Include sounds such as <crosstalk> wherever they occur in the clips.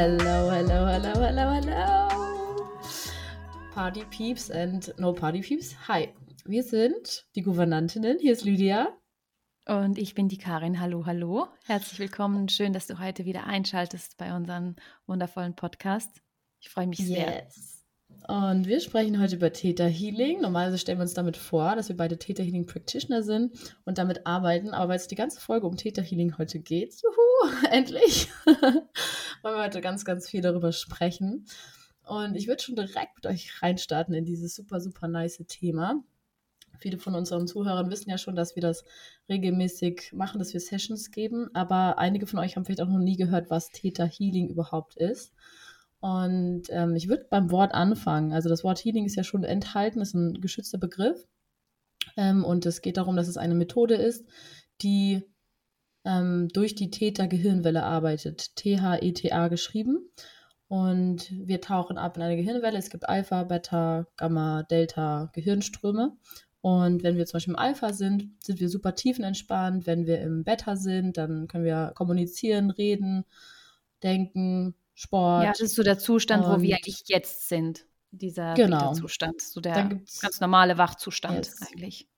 Hello, hello, hello, hello, hello. Party Peeps and No Party Peeps. Hi, wir sind die Gouvernantinnen. Hier ist Lydia. Und ich bin die Karin. Hallo, hallo. Herzlich willkommen. Schön, dass du heute wieder einschaltest bei unserem wundervollen Podcast. Ich freue mich sehr. Und wir sprechen heute über Theta Healing. Normalerweise stellen wir uns damit vor, dass wir beide Theta Healing Practitioner sind und damit arbeiten. Aber weil es die ganze Folge um Theta Healing heute geht, juhu, <laughs> endlich, <laughs> wollen wir heute ganz, ganz viel darüber sprechen. Und ich würde schon direkt mit euch reinstarten in dieses super, super nice Thema. Viele von unseren Zuhörern wissen ja schon, dass wir das regelmäßig machen, dass wir Sessions geben. Aber einige von euch haben vielleicht auch noch nie gehört, was Theta Healing überhaupt ist. Und ähm, ich würde beim Wort anfangen. Also das Wort Healing ist ja schon enthalten, ist ein geschützter Begriff. Ähm, und es geht darum, dass es eine Methode ist, die ähm, durch die Theta-Gehirnwelle arbeitet. T-H-E-T-A geschrieben. Und wir tauchen ab in eine Gehirnwelle. Es gibt Alpha, Beta, Gamma, Delta Gehirnströme. Und wenn wir zum Beispiel im Alpha sind, sind wir super tiefenentspannt. Wenn wir im Beta sind, dann können wir kommunizieren, reden, denken, Sport. Ja, das ist so der Zustand, wo wir eigentlich jetzt sind. Dieser genau. Zustand, so der ganz normale Wachzustand yes. eigentlich.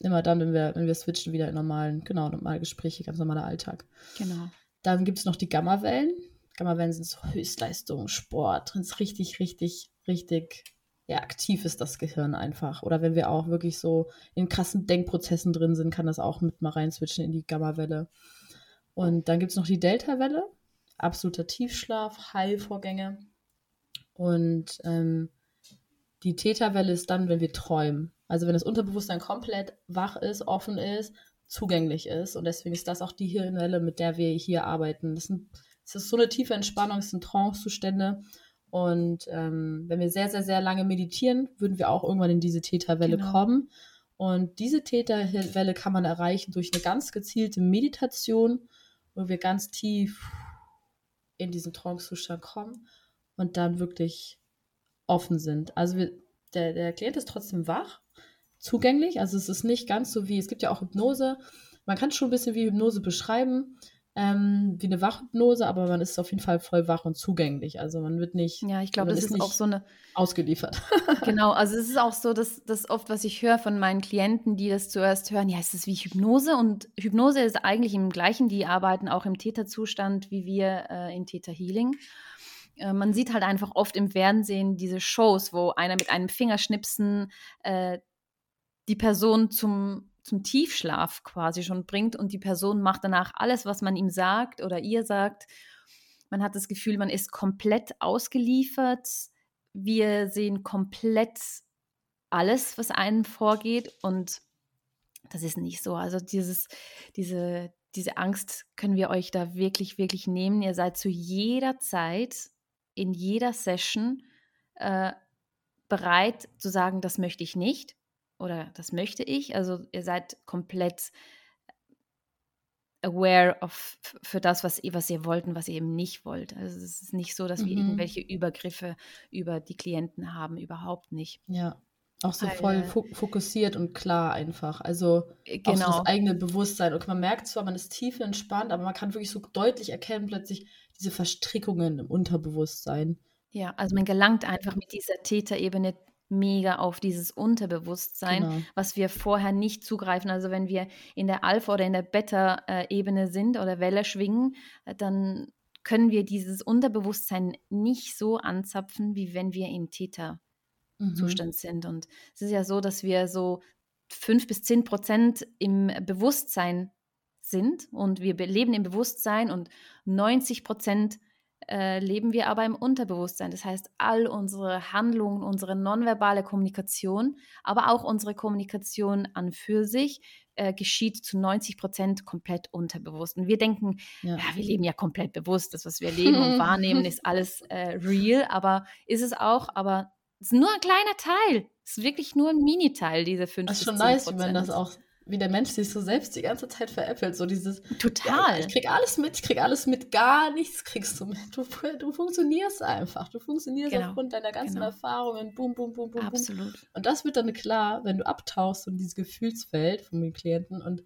Immer dann, wenn wir, wenn wir switchen wieder in normalen, genau, normale Gespräche, ganz normaler Alltag. Genau. Dann gibt es noch die Gammawellen. Gammawellen sind so Höchstleistung, Sport, wenn es richtig, richtig, richtig ja, aktiv ist das Gehirn einfach. Oder wenn wir auch wirklich so in krassen Denkprozessen drin sind, kann das auch mit mal rein switchen in die Gammawelle. Und dann gibt es noch die Delta-Welle absoluter Tiefschlaf, Heilvorgänge. Und ähm, die Täterwelle ist dann, wenn wir träumen. Also wenn das Unterbewusstsein komplett wach ist, offen ist, zugänglich ist. Und deswegen ist das auch die Hirnwelle, mit der wir hier arbeiten. Das, sind, das ist so eine tiefe Entspannung, das sind Trancezustände. Und ähm, wenn wir sehr, sehr, sehr lange meditieren, würden wir auch irgendwann in diese Täterwelle genau. kommen. Und diese Täterwelle kann man erreichen durch eine ganz gezielte Meditation, wo wir ganz tief in diesen Trance-Zustand kommen und dann wirklich offen sind. Also wir, der, der Klient ist trotzdem wach, zugänglich. Also es ist nicht ganz so wie, es gibt ja auch Hypnose. Man kann schon ein bisschen wie Hypnose beschreiben ähm, wie eine Wachhypnose, aber man ist auf jeden Fall voll wach und zugänglich. Also man wird nicht. Ja, ich glaube, das ist, ist auch so eine. Ausgeliefert. <laughs> <laughs> genau, also es ist auch so, dass das oft, was ich höre von meinen Klienten, die das zuerst hören, ja, ist das wie Hypnose? Und Hypnose ist eigentlich im gleichen, die arbeiten auch im Täterzustand wie wir äh, in Täter Healing äh, man sieht halt einfach oft im Fernsehen diese Shows, wo einer mit einem Fingerschnipsen äh, die Person zum zum Tiefschlaf quasi schon bringt und die Person macht danach alles, was man ihm sagt oder ihr sagt. Man hat das Gefühl, man ist komplett ausgeliefert. Wir sehen komplett alles, was einem vorgeht und das ist nicht so. Also dieses, diese, diese Angst können wir euch da wirklich, wirklich nehmen. Ihr seid zu jeder Zeit, in jeder Session äh, bereit zu sagen, das möchte ich nicht oder das möchte ich. Also ihr seid komplett aware of, für das, was ihr, was ihr wollt und was ihr eben nicht wollt. Also es ist nicht so, dass wir mhm. irgendwelche Übergriffe über die Klienten haben, überhaupt nicht. Ja. Auch so voll fokussiert und klar einfach. Also genau. auch so das genau. eigene Bewusstsein. Und man merkt zwar, man ist tief entspannt, aber man kann wirklich so deutlich erkennen, plötzlich diese Verstrickungen im Unterbewusstsein. Ja, also man gelangt einfach mit dieser Täterebene mega auf dieses Unterbewusstsein, genau. was wir vorher nicht zugreifen. Also wenn wir in der Alpha- oder in der Beta-Ebene sind oder Welle schwingen, äh, dann können wir dieses Unterbewusstsein nicht so anzapfen, wie wenn wir im Theta-Zustand mhm. sind. Und es ist ja so, dass wir so fünf bis zehn Prozent im Bewusstsein sind und wir leben im Bewusstsein und 90 Prozent äh, leben wir aber im Unterbewusstsein. Das heißt, all unsere Handlungen, unsere nonverbale Kommunikation, aber auch unsere Kommunikation an für sich äh, geschieht zu 90 Prozent komplett unterbewusst. Und wir denken, ja. ja. wir leben ja komplett bewusst. Das, was wir <laughs> leben und wahrnehmen, ist alles äh, real, aber ist es auch, aber es ist nur ein kleiner Teil. Es ist wirklich nur ein Mini-Teil, diese 50 Das ist schon nice, wenn das auch wie der Mensch sich so selbst die ganze Zeit veräppelt. So dieses. Total. Ja, ich krieg alles mit, ich krieg alles mit, gar nichts kriegst du mit. Du, du funktionierst einfach. Du funktionierst genau. aufgrund deiner ganzen genau. Erfahrungen. Boom, boom, boom, boom. Absolut. Boom. Und das wird dann klar, wenn du abtauchst in dieses Gefühlsfeld von den Klienten und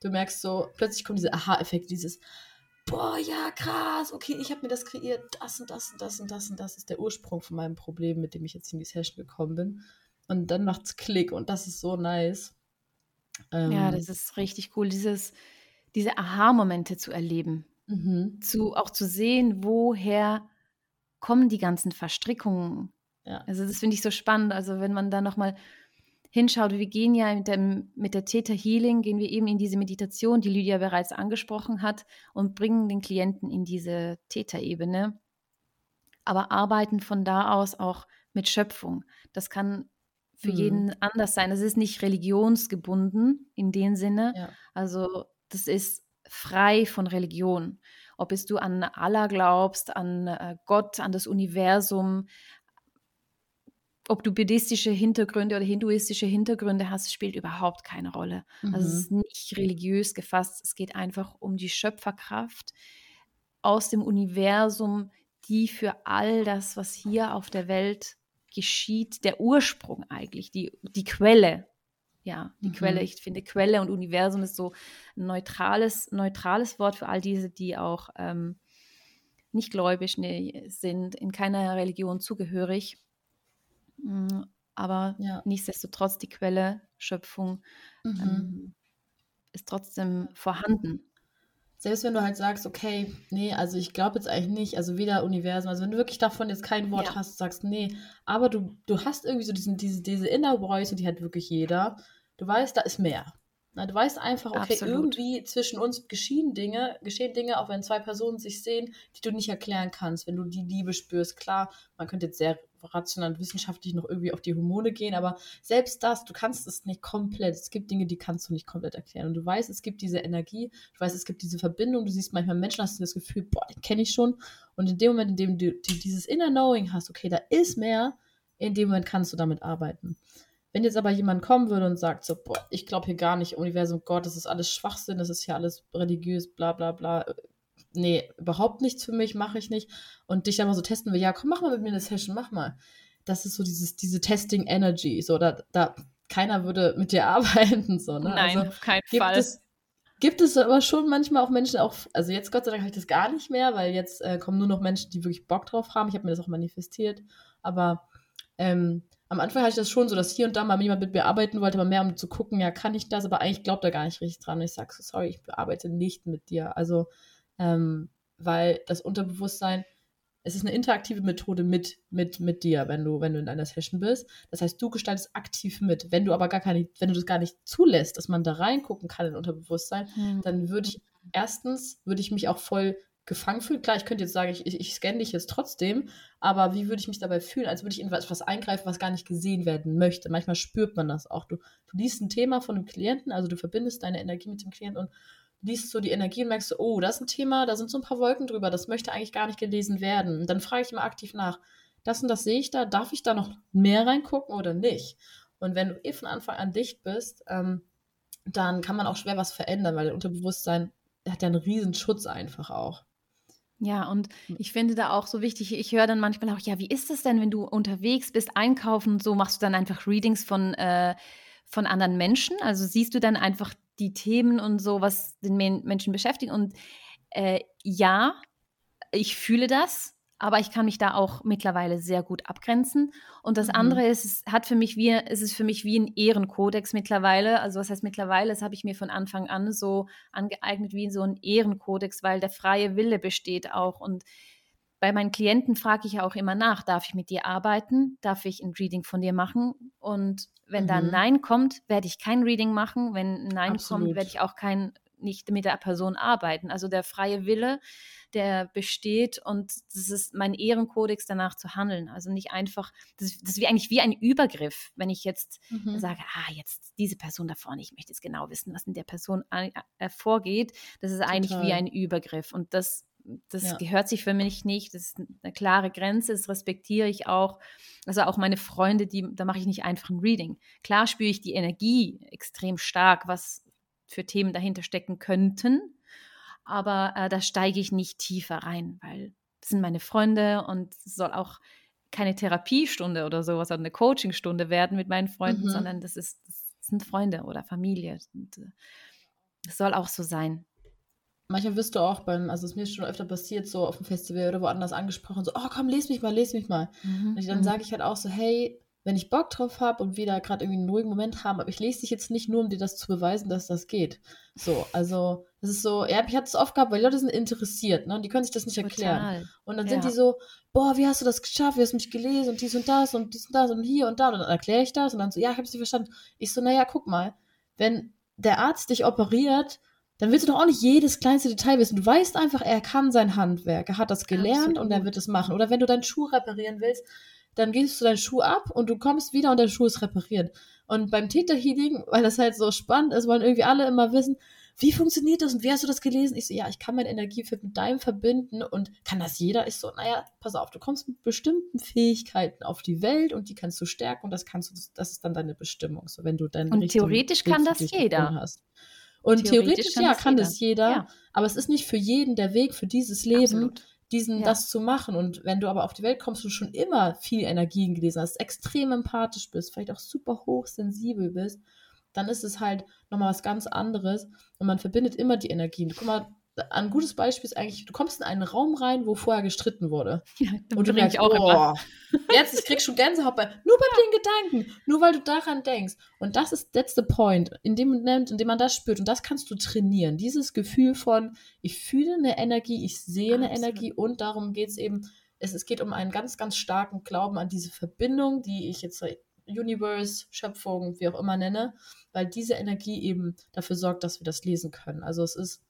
du merkst so, plötzlich kommt dieser Aha-Effekt, dieses boah, ja, krass, okay, ich habe mir das kreiert, das und das und das und das und das ist der Ursprung von meinem Problem, mit dem ich jetzt in die Session gekommen bin. Und dann macht es Klick und das ist so nice. Ähm, ja, das ist richtig cool, dieses, diese Aha-Momente zu erleben. Mhm. Zu, auch zu sehen, woher kommen die ganzen Verstrickungen. Ja. Also das finde ich so spannend. Also wenn man da nochmal hinschaut, wir gehen ja mit, dem, mit der Theta Healing, gehen wir eben in diese Meditation, die Lydia bereits angesprochen hat, und bringen den Klienten in diese Theta-Ebene, aber arbeiten von da aus auch mit Schöpfung. Das kann für mhm. jeden anders sein. Es ist nicht religionsgebunden in dem Sinne. Ja. Also das ist frei von Religion. Ob es du an Allah glaubst, an äh, Gott, an das Universum, ob du buddhistische Hintergründe oder hinduistische Hintergründe hast, spielt überhaupt keine Rolle. Mhm. Also es ist mhm. nicht religiös gefasst. Es geht einfach um die Schöpferkraft aus dem Universum, die für all das, was hier auf der Welt geschieht, der Ursprung eigentlich, die, die Quelle. Ja, die mhm. Quelle. Ich finde, Quelle und Universum ist so ein neutrales, neutrales Wort für all diese, die auch ähm, nicht gläubig nee, sind, in keiner Religion zugehörig. Mm, aber ja. nichtsdestotrotz die Quelle, Schöpfung mhm. ähm, ist trotzdem vorhanden. Selbst wenn du halt sagst, okay, nee, also ich glaube jetzt eigentlich nicht, also weder Universum, also wenn du wirklich davon jetzt kein Wort ja. hast, sagst, nee, aber du, du hast irgendwie so diesen, diese, diese Inner Voice und die hat wirklich jeder. Du weißt, da ist mehr. Na, du weißt einfach, okay, Absolut. irgendwie zwischen uns geschehen Dinge, geschehen Dinge, auch wenn zwei Personen sich sehen, die du nicht erklären kannst, wenn du die Liebe spürst. Klar, man könnte jetzt sehr rational und wissenschaftlich noch irgendwie auf die Hormone gehen, aber selbst das, du kannst es nicht komplett. Es gibt Dinge, die kannst du nicht komplett erklären. Und du weißt, es gibt diese Energie, du weißt, es gibt diese Verbindung. Du siehst manchmal Menschen, hast du das Gefühl, boah, den kenne ich schon. Und in dem Moment, in dem du dieses Inner Knowing hast, okay, da ist mehr, in dem Moment kannst du damit arbeiten. Wenn jetzt aber jemand kommen würde und sagt so, boah, ich glaube hier gar nicht, Universum Gott, das ist alles Schwachsinn, das ist hier alles religiös, bla bla bla, nee, überhaupt nichts für mich, mache ich nicht. Und dich dann mal so testen will, ja, komm, mach mal mit mir eine Session, mach mal. Das ist so dieses, diese Testing Energy, so, da, da, keiner würde mit dir <laughs> arbeiten, so, ne? Nein, also, auf keinen Fall. Es, gibt es aber schon manchmal auch Menschen, auch, also jetzt Gott sei Dank habe ich das gar nicht mehr, weil jetzt äh, kommen nur noch Menschen, die wirklich Bock drauf haben. Ich habe mir das auch manifestiert. Aber ähm, am Anfang hatte ich das schon so, dass hier und da mal jemand mit mir arbeiten wollte, aber mehr um zu gucken, ja, kann ich das, aber eigentlich glaubt er gar nicht richtig dran. Und ich sage so, sorry, ich arbeite nicht mit dir. Also ähm, weil das Unterbewusstsein, es ist eine interaktive Methode mit, mit, mit dir, wenn du, wenn du in einer Session bist. Das heißt, du gestaltest aktiv mit. Wenn du aber gar keine, wenn du das gar nicht zulässt, dass man da reingucken kann in Unterbewusstsein, mhm. dann würde ich erstens, würde ich mich auch voll gefangen fühlen. Klar, ich könnte jetzt sagen, ich, ich, scanne dich jetzt trotzdem, aber wie würde ich mich dabei fühlen, als würde ich in etwas eingreifen, was gar nicht gesehen werden möchte. Manchmal spürt man das auch. Du, du liest ein Thema von einem Klienten, also du verbindest deine Energie mit dem Klienten und liest so die Energie und merkst oh, das ist ein Thema, da sind so ein paar Wolken drüber, das möchte eigentlich gar nicht gelesen werden. Und dann frage ich immer aktiv nach, das und das sehe ich da, darf ich da noch mehr reingucken oder nicht? Und wenn du eh von Anfang an dicht bist, ähm, dann kann man auch schwer was verändern, weil der Unterbewusstsein hat ja einen riesen Schutz einfach auch. Ja, und hm. ich finde da auch so wichtig, ich höre dann manchmal auch, ja, wie ist es denn, wenn du unterwegs bist, einkaufen und so, machst du dann einfach Readings von, äh, von anderen Menschen? Also siehst du dann einfach die Themen und so, was den Menschen beschäftigt. Und äh, ja, ich fühle das, aber ich kann mich da auch mittlerweile sehr gut abgrenzen. Und das mhm. andere ist, es hat für mich wie, es ist für mich wie ein Ehrenkodex mittlerweile. Also was heißt mittlerweile? Das habe ich mir von Anfang an so angeeignet wie so ein Ehrenkodex, weil der freie Wille besteht auch. Und bei meinen Klienten frage ich ja auch immer nach, darf ich mit dir arbeiten? Darf ich ein Reading von dir machen? Und wenn mhm. da ein. Nein kommt, werde ich kein Reading machen. Wenn ein Nein Absolut. kommt, werde ich auch kein, nicht mit der Person arbeiten. Also der freie Wille, der besteht und das ist mein Ehrenkodex, danach zu handeln. Also nicht einfach, das, das ist wie eigentlich wie ein Übergriff, wenn ich jetzt mhm. sage, ah, jetzt diese Person da vorne, ich möchte jetzt genau wissen, was in der Person äh, vorgeht. Das ist Total. eigentlich wie ein Übergriff und das das ja. gehört sich für mich nicht. Das ist eine klare Grenze, das respektiere ich auch. Also auch meine Freunde, die, da mache ich nicht einfach ein Reading. Klar spüre ich die Energie extrem stark, was für Themen dahinter stecken könnten, aber äh, da steige ich nicht tiefer rein, weil das sind meine Freunde und es soll auch keine Therapiestunde oder sowas oder eine Coachingstunde werden mit meinen Freunden, mhm. sondern das, ist, das sind Freunde oder Familie. Und, äh, das soll auch so sein. manchmal wirst du auch beim, also es ist mir schon öfter passiert, so auf dem Festival oder woanders angesprochen, so, oh komm, les mich mal, les mich mal. Mhm. Und dann mhm. sage ich halt auch so, hey, wenn ich Bock drauf habe und wir da gerade irgendwie einen ruhigen Moment haben, aber ich lese dich jetzt nicht nur, um dir das zu beweisen, dass das geht. So, also, das ist so, ja, ich hatte es oft gehabt, weil die Leute sind interessiert, ne? Und die können sich das nicht erklären. Total. Und dann ja. sind die so, boah, wie hast du das geschafft? Wie hast du mich gelesen? Und dies und das und dies und das und hier und da. Und dann erkläre ich das und dann so, ja, ich hab's nicht verstanden. Ich so, naja, guck mal, wenn der Arzt dich operiert, dann willst du doch auch nicht jedes kleinste Detail wissen. Du weißt einfach, er kann sein Handwerk, er hat das gelernt Absolut. und er wird es machen. Oder wenn du deinen Schuh reparieren willst, dann gehst du deinen Schuh ab und du kommst wieder und der Schuh ist repariert. Und beim Theta Healing, weil das halt so spannend ist, wollen irgendwie alle immer wissen, wie funktioniert das und wie hast du das gelesen? Ich so, ja, ich kann mein Energiefeld mit deinem verbinden und kann das jeder? Ich so, naja, pass auf, du kommst mit bestimmten Fähigkeiten auf die Welt und die kannst du stärken und das kannst du, das ist dann deine Bestimmung. So, wenn du deinen Und theoretisch kann das jeder. Hast. Und theoretisch, theoretisch kann ja, kann jeder. das jeder, ja. aber es ist nicht für jeden der Weg für dieses Leben. Absolut diesen, ja. das zu machen. Und wenn du aber auf die Welt kommst und schon immer viel Energien gelesen hast, extrem empathisch bist, vielleicht auch super hochsensibel bist, dann ist es halt nochmal was ganz anderes und man verbindet immer die Energien. Guck mal, ein gutes Beispiel ist eigentlich, du kommst in einen Raum rein, wo vorher gestritten wurde. <laughs> Ja, und du merkst, auch oh, jetzt, ich krieg schon Gänsehaut bei, nur bei den Gedanken, nur weil du daran denkst. Und das ist, that's the point, in dem in dem man das spürt. Und das kannst du trainieren. Dieses Gefühl von, ich fühle eine Energie, ich sehe eine Absolut. Energie und darum geht es eben, es geht um einen ganz, ganz starken Glauben an diese Verbindung, die ich jetzt Universe, Schöpfung, wie auch immer nenne, weil diese Energie eben dafür sorgt, dass wir das lesen können. Also es ist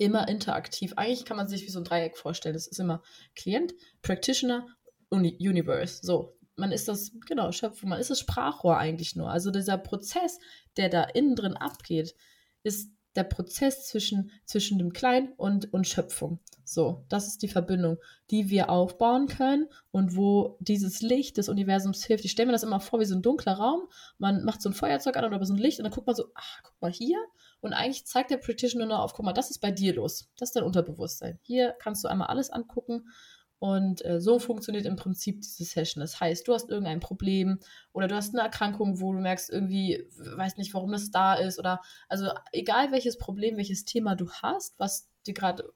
immer interaktiv. Eigentlich kann man sich wie so ein Dreieck vorstellen. Es ist immer Klient, Practitioner und Universe. So, man ist das, genau, Schöpfung, man ist das Sprachrohr eigentlich nur. Also dieser Prozess, der da innen drin abgeht, ist der Prozess zwischen, zwischen dem Klein und, und Schöpfung. So, das ist die Verbindung, die wir aufbauen können und wo dieses Licht des Universums hilft. Ich stelle mir das immer vor wie so ein dunkler Raum. Man macht so ein Feuerzeug an oder so ein Licht und dann guckt man so, ach, guck mal hier. Und eigentlich zeigt der Practitioner nur auf, guck mal, das ist bei dir los. Das ist dein Unterbewusstsein. Hier kannst du einmal alles angucken und äh, so funktioniert im Prinzip diese Session. Das heißt, du hast irgendein Problem oder du hast eine Erkrankung, wo du merkst, irgendwie, weiß nicht, warum das da ist. Oder also egal welches Problem, welches Thema du hast, was dir gerade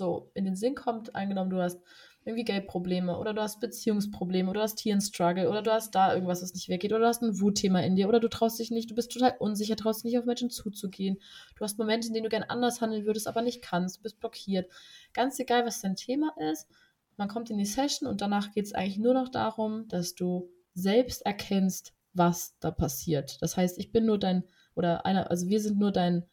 so in den Sinn kommt, angenommen, du hast irgendwie Geldprobleme oder du hast Beziehungsprobleme oder du hast hier einen Struggle oder du hast da irgendwas, was nicht weggeht oder du hast ein Wutthema in dir oder du traust dich nicht, du bist total unsicher, traust dich nicht auf Menschen zuzugehen. Du hast Momente, in denen du gern anders handeln würdest, aber nicht kannst, du bist blockiert. Ganz egal, was dein Thema ist, man kommt in die Session und danach geht es eigentlich nur noch darum, dass du selbst erkennst, was da passiert. Das heißt, ich bin nur dein, oder einer, also wir sind nur dein,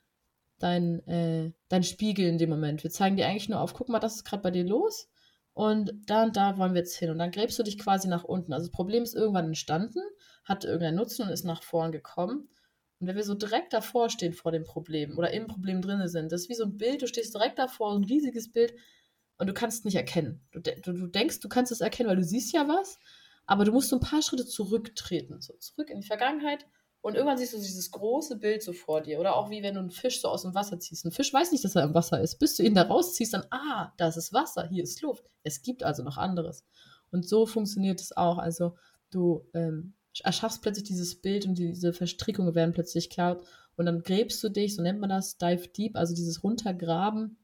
dein, äh, dein Spiegel in dem Moment. Wir zeigen dir eigentlich nur auf, guck mal, das ist gerade bei dir los und da und da wollen wir jetzt hin. Und dann gräbst du dich quasi nach unten. Also das Problem ist irgendwann entstanden, hat irgendeinen Nutzen und ist nach vorn gekommen. Und wenn wir so direkt davor stehen vor dem Problem oder im Problem drin sind, das ist wie so ein Bild, du stehst direkt davor, ein riesiges Bild, und du kannst es nicht erkennen. Du, du, du denkst, du kannst es erkennen, weil du siehst ja was, aber du musst so ein paar Schritte zurücktreten, so zurück in die Vergangenheit und irgendwann siehst du dieses große Bild so vor dir. Oder auch wie wenn du einen Fisch so aus dem Wasser ziehst. Ein Fisch weiß nicht, dass er im Wasser ist. Bis du ihn da rausziehst, dann, ah, da ist Wasser, hier ist Luft. Es gibt also noch anderes. Und so funktioniert es auch. Also du ähm, erschaffst plötzlich dieses Bild und diese Verstrickungen werden plötzlich klar. Und dann gräbst du dich, so nennt man das, dive deep, also dieses Runtergraben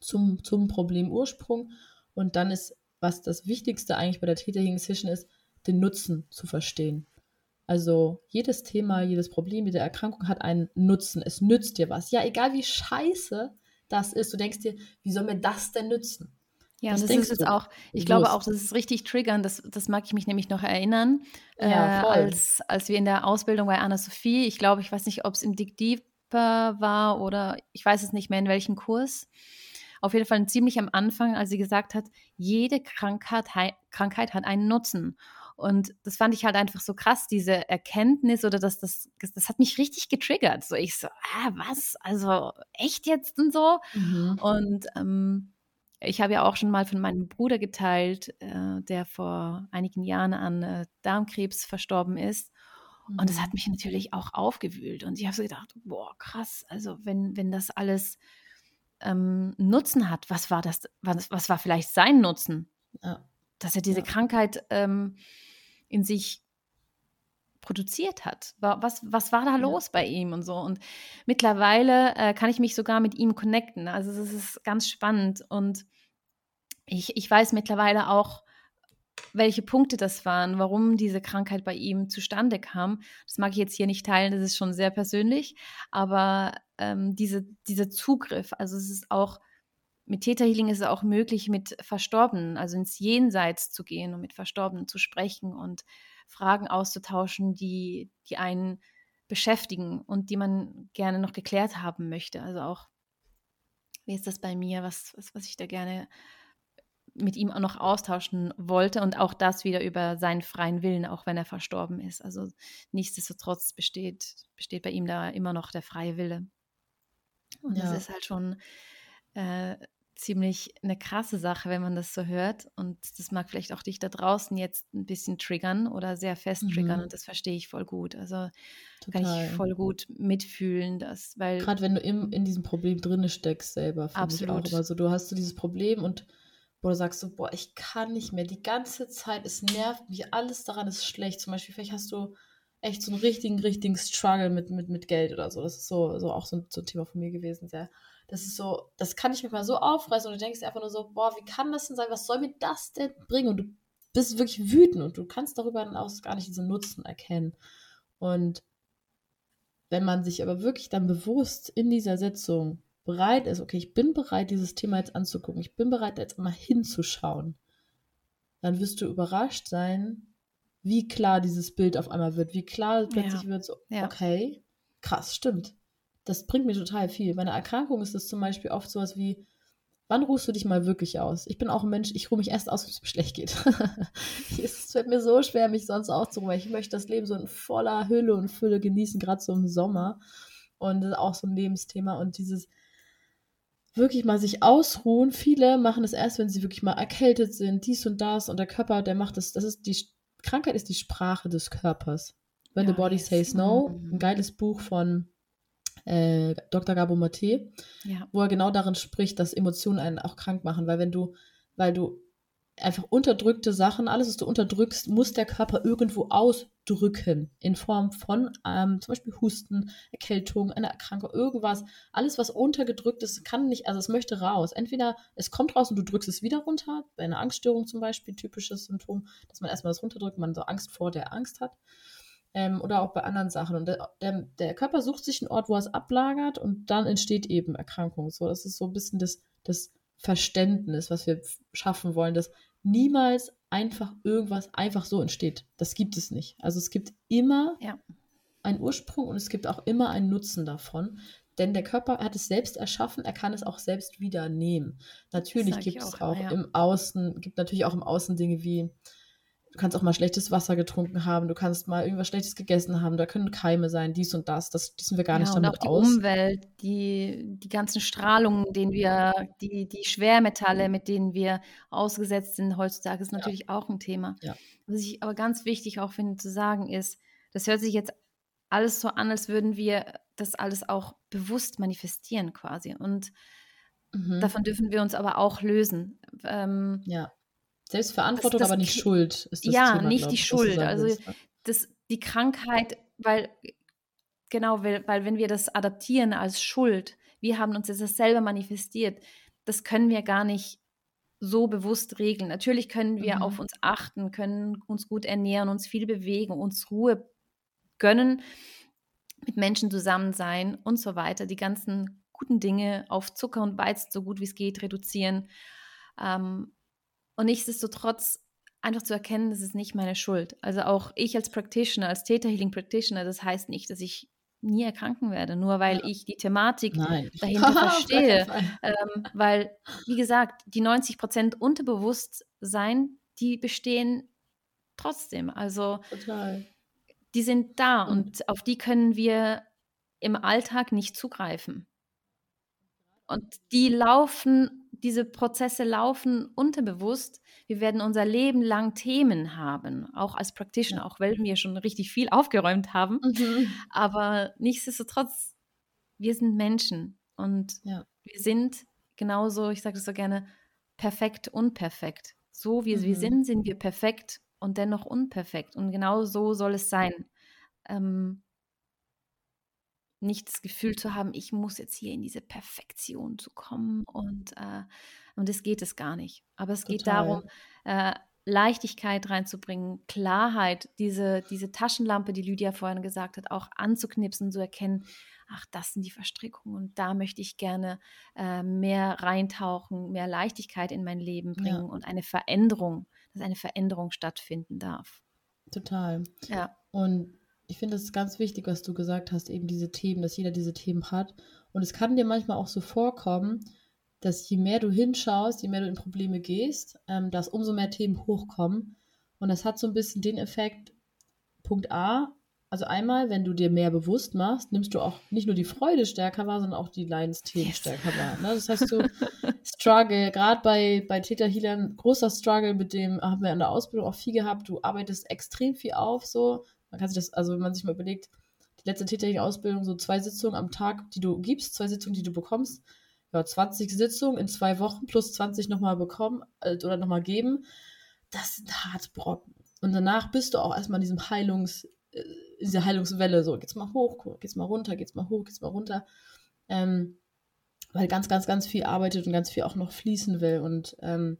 zum, zum Problemursprung. Und dann ist, was das Wichtigste eigentlich bei der Session ist, den Nutzen zu verstehen. Also jedes Thema, jedes Problem, jede Erkrankung hat einen Nutzen. Es nützt dir was. Ja, egal wie scheiße das ist, du denkst dir, wie soll mir das denn nützen? Ja, das, das ist jetzt auch, ich glaube auch, das ist richtig triggern, das, das mag ich mich nämlich noch erinnern, ja, äh, als, als wir in der Ausbildung bei Anna-Sophie, ich glaube, ich weiß nicht, ob es im Dick Deeper war oder ich weiß es nicht mehr, in welchem Kurs, auf jeden Fall ziemlich am Anfang, als sie gesagt hat, jede Krankheit, Krankheit hat einen Nutzen. Und das fand ich halt einfach so krass, diese Erkenntnis oder das, das, das hat mich richtig getriggert. So ich so, ah, was? Also echt jetzt und so? Mhm. Und ähm, ich habe ja auch schon mal von meinem Bruder geteilt, äh, der vor einigen Jahren an äh, Darmkrebs verstorben ist. Mhm. Und das hat mhm. mich natürlich auch aufgewühlt. Und ich habe so gedacht, boah, krass, also wenn, wenn das alles ähm, Nutzen hat. Was war das? Was, was war vielleicht sein Nutzen? Ja. Dass er diese ja. Krankheit ähm, in sich produziert hat. Was, was war da los bei ihm und so? Und mittlerweile äh, kann ich mich sogar mit ihm connecten. Also es ist ganz spannend. Und ich, ich weiß mittlerweile auch, welche Punkte das waren, warum diese Krankheit bei ihm zustande kam. Das mag ich jetzt hier nicht teilen, das ist schon sehr persönlich. Aber ähm, diese, dieser Zugriff, also es ist auch mit Theta Healing ist es auch möglich, mit Verstorbenen, also ins Jenseits zu gehen und mit Verstorbenen zu sprechen und Fragen auszutauschen, die, die einen beschäftigen und die man gerne noch geklärt haben möchte. Also auch, wie ist das bei mir, was, was, was ich da gerne mit ihm auch noch austauschen wollte und auch das wieder über seinen freien Willen, auch wenn er verstorben ist. Also nichtsdestotrotz besteht, besteht bei ihm da immer noch der freie Wille. Und ja. das ist halt schon äh, ziemlich eine krasse Sache, wenn man das so hört. Und das mag vielleicht auch dich da draußen jetzt ein bisschen triggern oder sehr fest triggern. Mhm. Und das verstehe ich voll gut. Also Total. kann ich voll gut mitfühlen, dass, weil. Gerade wenn du im, in diesem Problem drinne steckst selber, finde ich auch immer so. Du hast so dieses Problem und wo du sagst so, boah, ich kann nicht mehr. Die ganze Zeit, es nervt mich, alles daran ist schlecht. Zum Beispiel, vielleicht hast du echt so einen richtigen, richtigen Struggle mit, mit, mit Geld oder so. Das ist so, so auch so ein, so ein Thema von mir gewesen, sehr das ist so, das kann ich mir mal so aufreißen und du denkst einfach nur so, boah, wie kann das denn sein? Was soll mir das denn bringen? Und du bist wirklich wütend und du kannst darüber hinaus gar nicht diesen Nutzen erkennen. Und wenn man sich aber wirklich dann bewusst in dieser Sitzung bereit ist, okay, ich bin bereit, dieses Thema jetzt anzugucken, ich bin bereit, jetzt mal hinzuschauen, dann wirst du überrascht sein, wie klar dieses Bild auf einmal wird, wie klar plötzlich ja. wird so, okay, krass, stimmt das bringt mir total viel. Bei einer Erkrankung ist es zum Beispiel oft sowas wie, wann ruhst du dich mal wirklich aus? Ich bin auch ein Mensch, ich ruhe mich erst aus, wenn es mir schlecht geht. <laughs> es fällt mir so schwer, mich sonst auszuruhen, weil ich möchte das Leben so in voller Hülle und Fülle genießen, gerade so im Sommer. Und das ist auch so ein Lebensthema. Und dieses wirklich mal sich ausruhen, viele machen das erst, wenn sie wirklich mal erkältet sind, dies und das. Und der Körper, der macht das, das ist die Krankheit ist die Sprache des Körpers. When ja, the body says no, ein geiles Buch von äh, Dr. Gabo Mate, ja. wo er genau darin spricht, dass Emotionen einen auch krank machen, weil wenn du, weil du einfach unterdrückte Sachen, alles, was du unterdrückst, muss der Körper irgendwo ausdrücken. In Form von ähm, zum Beispiel Husten, Erkältung, einer Erkrankung, irgendwas. Alles, was untergedrückt ist, kann nicht, also es möchte raus. Entweder es kommt raus und du drückst es wieder runter, bei einer Angststörung zum Beispiel, typisches Symptom, dass man erstmal das runterdrückt, man so Angst vor der Angst hat ähm, oder auch bei anderen Sachen. Und der, der, der, Körper sucht sich einen Ort, wo er es ablagert und dann entsteht eben Erkrankung. So, das ist so ein bisschen das, das Verständnis, was wir schaffen wollen, dass niemals einfach irgendwas einfach so entsteht. Das gibt es nicht. Also es gibt immer ja. einen Ursprung und es gibt auch immer einen Nutzen davon. Denn der Körper hat es selbst erschaffen, er kann es auch selbst wieder nehmen. Natürlich gibt es auch, auch ja. im Außen, gibt natürlich auch im Außen Dinge wie Du kannst auch mal schlechtes Wasser getrunken haben, du kannst mal irgendwas Schlechtes gegessen haben, da können Keime sein, dies und das. Das schließen wir gar ja, nicht damit und auch die aus. Umwelt, die, die ganzen Strahlungen, denen wir, die, die Schwermetalle, mit denen wir ausgesetzt sind heutzutage, ist natürlich ja. auch ein Thema. Ja. Was ich aber ganz wichtig auch finde zu sagen ist, das hört sich jetzt alles so an, als würden wir das alles auch bewusst manifestieren quasi. Und mhm. davon dürfen wir uns aber auch lösen. Ähm, ja. Selbstverantwortung, das, das, aber nicht Schuld. Ist das ja, Thema, nicht die Schuld. Also willst, das, die Krankheit, weil genau, weil, weil wenn wir das adaptieren als Schuld, wir haben uns das selber manifestiert, das können wir gar nicht so bewusst regeln. Natürlich können wir mhm. auf uns achten, können uns gut ernähren, uns viel bewegen, uns Ruhe gönnen, mit Menschen zusammen sein und so weiter. Die ganzen guten Dinge auf Zucker und Weizen so gut wie es geht reduzieren. Ähm, und nichtsdestotrotz einfach zu erkennen, das ist nicht meine Schuld. Also auch ich als Practitioner, als Theta Healing Practitioner, das heißt nicht, dass ich nie erkranken werde, nur weil ja. ich die Thematik Nein. dahinter <laughs> verstehe. Ähm, weil, wie gesagt, die 90 Prozent Unterbewusstsein, die bestehen trotzdem. Also Total. die sind da und, und auf die können wir im Alltag nicht zugreifen. Und die laufen diese Prozesse laufen unterbewusst. Wir werden unser Leben lang Themen haben, auch als Practitioner, auch weil wir schon richtig viel aufgeräumt haben. Mhm. Aber nichtsdestotrotz, wir sind Menschen und ja. wir sind genauso, ich sage es so gerne, perfekt, unperfekt. So wie mhm. wir sind, sind wir perfekt und dennoch unperfekt. Und genau so soll es sein. ähm, nicht das Gefühl zu haben, ich muss jetzt hier in diese Perfektion zu kommen und, äh, und es geht es gar nicht. Aber es geht Total. darum, äh, Leichtigkeit reinzubringen, Klarheit, diese, diese Taschenlampe, die Lydia vorhin gesagt hat, auch anzuknipsen, zu erkennen, ach, das sind die Verstrickungen und da möchte ich gerne äh, mehr reintauchen, mehr Leichtigkeit in mein Leben bringen ja. und eine Veränderung, dass eine Veränderung stattfinden darf. Total. Ja. Und ich finde, es ist ganz wichtig, was du gesagt hast, eben diese Themen, dass jeder diese Themen hat. Und es kann dir manchmal auch so vorkommen, dass je mehr du hinschaust, je mehr du in Probleme gehst, ähm, dass umso mehr Themen hochkommen. Und das hat so ein bisschen den Effekt, Punkt A, also einmal, wenn du dir mehr bewusst machst, nimmst du auch nicht nur die Freude stärker wahr, sondern auch die Leidensthemen yes. stärker wahr. Ne? Das heißt, du Struggle, gerade bei, bei Theta Healern, großer Struggle, mit dem haben wir in der Ausbildung auch viel gehabt. Du arbeitest extrem viel auf, so. Man kann sich das, also wenn man sich mal überlegt, die letzte Theta Ausbildung, so zwei Sitzungen am Tag, die du gibst, zwei Sitzungen, die du bekommst, ja, 20 Sitzungen in zwei Wochen plus 20 nochmal bekommen äh, oder nochmal geben, das sind hart Brocken. Und danach bist du auch erstmal in diesem Heilungs, äh, diese Heilungswelle, so geht's mal hoch, geht's mal runter, geht's mal hoch, geht's mal runter. Ähm, weil ganz, ganz, ganz viel arbeitet und ganz viel auch noch fließen will. Und ähm,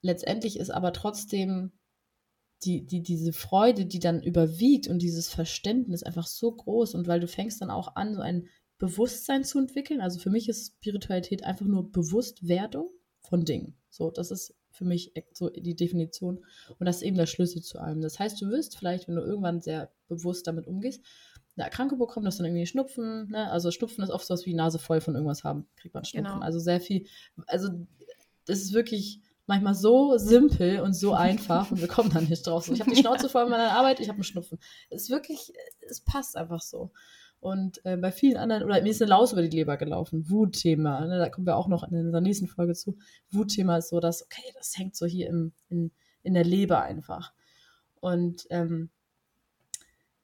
letztendlich ist aber trotzdem die, die, diese Freude, die dann überwiegt und dieses Verständnis einfach so groß. Und weil du fängst dann auch an, so ein Bewusstsein zu entwickeln. Also für mich ist Spiritualität einfach nur Bewusstwerdung von Dingen. So, das ist für mich so die Definition. Und das ist eben der Schlüssel zu allem. Das heißt, du wirst vielleicht, wenn du irgendwann sehr bewusst damit umgehst, eine Erkrankung bekommen, dass dann irgendwie Schnupfen, ne? Also Schnupfen ist oft so was wie Nase voll von irgendwas haben, kriegt man Schnupfen. Genau. Also sehr viel, also das ist wirklich manchmal so simpel und so einfach und wir kommen dann nicht drauf. So, ich habe die <laughs> Schnauze voll in meiner Arbeit, ich habe einen Schnupfen. Es ist wirklich, es passt einfach so. Und äh, bei vielen anderen, oder mir ist eine Laus über die Leber gelaufen, Wutthema, ne, da kommen wir auch noch in unserer nächsten Folge zu. Wutthema ist so, dass, okay, das hängt so hier im, in, in der Leber einfach. Und, ähm,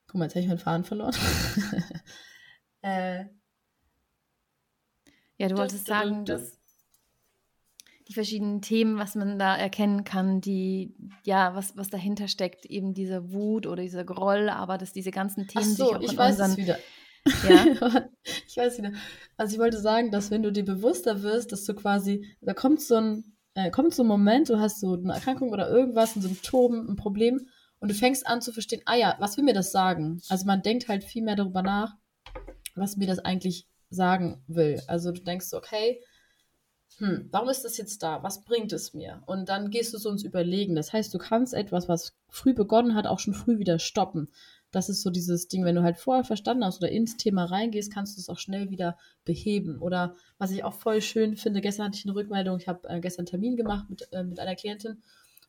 guck mal, jetzt habe ich meinen Faden verloren. <laughs> äh, ja, du wolltest sagen, dass die verschiedenen Themen, was man da erkennen kann, die, ja, was, was dahinter steckt, eben diese Wut oder dieser Groll, aber dass diese ganzen Themen Ach so, sich auch ich weiß unseren, es wieder. Ja. <laughs> ich weiß wieder. Also ich wollte sagen, dass wenn du dir bewusster wirst, dass du quasi, da kommt so ein, äh, kommt so ein Moment, du hast so eine Erkrankung oder irgendwas, ein Symptom, ein Problem und du fängst an zu verstehen, ah ja, was will mir das sagen? Also man denkt halt viel mehr darüber nach, was mir das eigentlich sagen will. Also du denkst so, okay, hm, warum ist das jetzt da? Was bringt es mir? Und dann gehst du so ins Überlegen. Das heißt, du kannst etwas, was früh begonnen hat, auch schon früh wieder stoppen das ist so dieses Ding, wenn du halt vorher verstanden hast oder ins Thema reingehst, kannst du es auch schnell wieder beheben. Oder was ich auch voll schön finde, gestern hatte ich eine Rückmeldung, ich habe äh, gestern einen Termin gemacht mit, äh, mit einer Klientin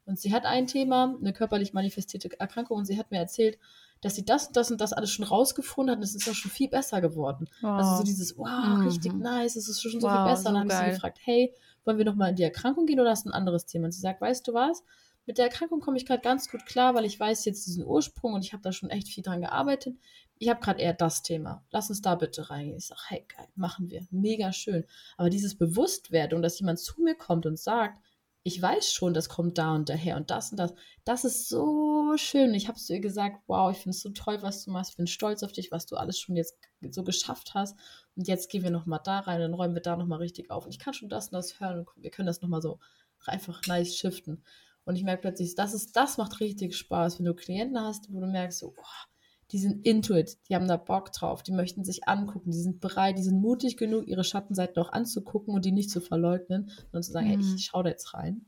und sie hat ein Thema, eine körperlich manifestierte Erkrankung und sie hat mir erzählt, dass sie das und das und das alles schon rausgefunden hat und es ist auch schon viel besser geworden. Wow. Also so dieses, wow, mhm. richtig nice, es ist schon so wow, viel besser. So und dann habe ich sie gefragt, hey, wollen wir nochmal in die Erkrankung gehen oder hast du ein anderes Thema? Und sie sagt, weißt du was? mit der Erkrankung komme ich gerade ganz gut klar, weil ich weiß jetzt diesen Ursprung und ich habe da schon echt viel dran gearbeitet. Ich habe gerade eher das Thema. Lass uns da bitte reingehen. Ich sage, hey, geil, machen wir. Mega schön. Aber dieses Bewusstwerdung, dass jemand zu mir kommt und sagt, ich weiß schon, das kommt da und daher und das und das. Das ist so schön. Ich habe zu ihr gesagt, wow, ich finde es so toll, was du machst. Ich bin stolz auf dich, was du alles schon jetzt so geschafft hast. Und jetzt gehen wir nochmal da rein, dann räumen wir da nochmal richtig auf. Und ich kann schon das und das hören und wir können das nochmal so einfach nice shiften. Und ich merke plötzlich, das, ist, das macht richtig Spaß, wenn du Klienten hast, wo du merkst, so, oh, die sind into it, die haben da Bock drauf, die möchten sich angucken, die sind bereit, die sind mutig genug, ihre Schattenseiten auch anzugucken und die nicht zu verleugnen, sondern zu sagen, mhm. hey, ich schaue da jetzt rein.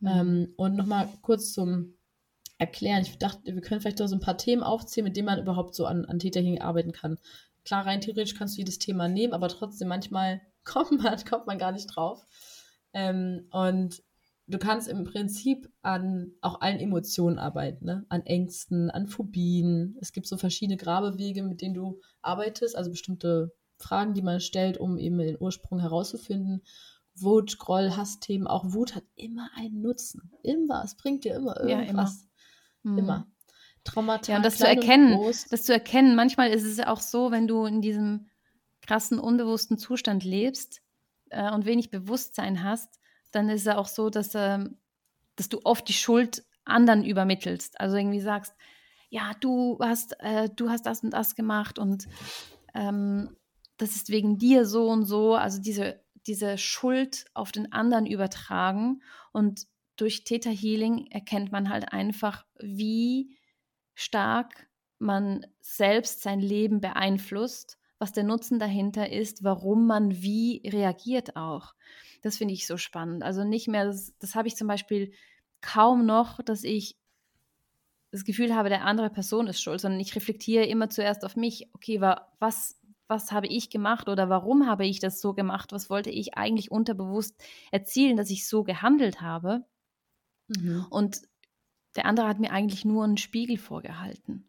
Mhm. Ähm, und nochmal kurz zum Erklären, ich dachte, wir können vielleicht noch so ein paar Themen aufzählen, mit denen man überhaupt so an, an Täterchen arbeiten kann. Klar, rein theoretisch kannst du jedes Thema nehmen, aber trotzdem manchmal <laughs> kommt man, kommt man gar nicht drauf. Ähm, und du kannst im Prinzip an auch allen Emotionen arbeiten, ne? an Ängsten, an Phobien. Es gibt so verschiedene Grabewege, mit denen du arbeitest, also bestimmte Fragen, die man stellt, um eben den Ursprung herauszufinden. Wut, Groll, Hassthemen, auch Wut hat immer einen Nutzen. Immer, es bringt dir immer irgendwas. Ja, immer. immer. Traumata. Ja, und das zu erkennen, das zu erkennen, manchmal ist es auch so, wenn du in diesem krassen, unbewussten Zustand lebst äh, und wenig Bewusstsein hast, dann ist es auch so, dass, ähm, dass du oft die Schuld anderen übermittelst. Also irgendwie sagst, ja, du hast, äh, du hast das und das gemacht und ähm, das ist wegen dir so und so. Also diese, diese Schuld auf den anderen übertragen. Und durch Theta Healing erkennt man halt einfach, wie stark man selbst sein Leben beeinflusst, was der Nutzen dahinter ist, warum man wie reagiert auch. Das finde ich so spannend. Also nicht mehr, das, das habe ich zum Beispiel kaum noch, dass ich das Gefühl habe, der andere Person ist schuld, sondern ich reflektiere immer zuerst auf mich. Okay, was, was habe ich gemacht oder warum habe ich das so gemacht? Was wollte ich eigentlich unterbewusst erzielen, dass ich so gehandelt habe? Mhm. Und der andere hat mir eigentlich nur einen Spiegel vorgehalten.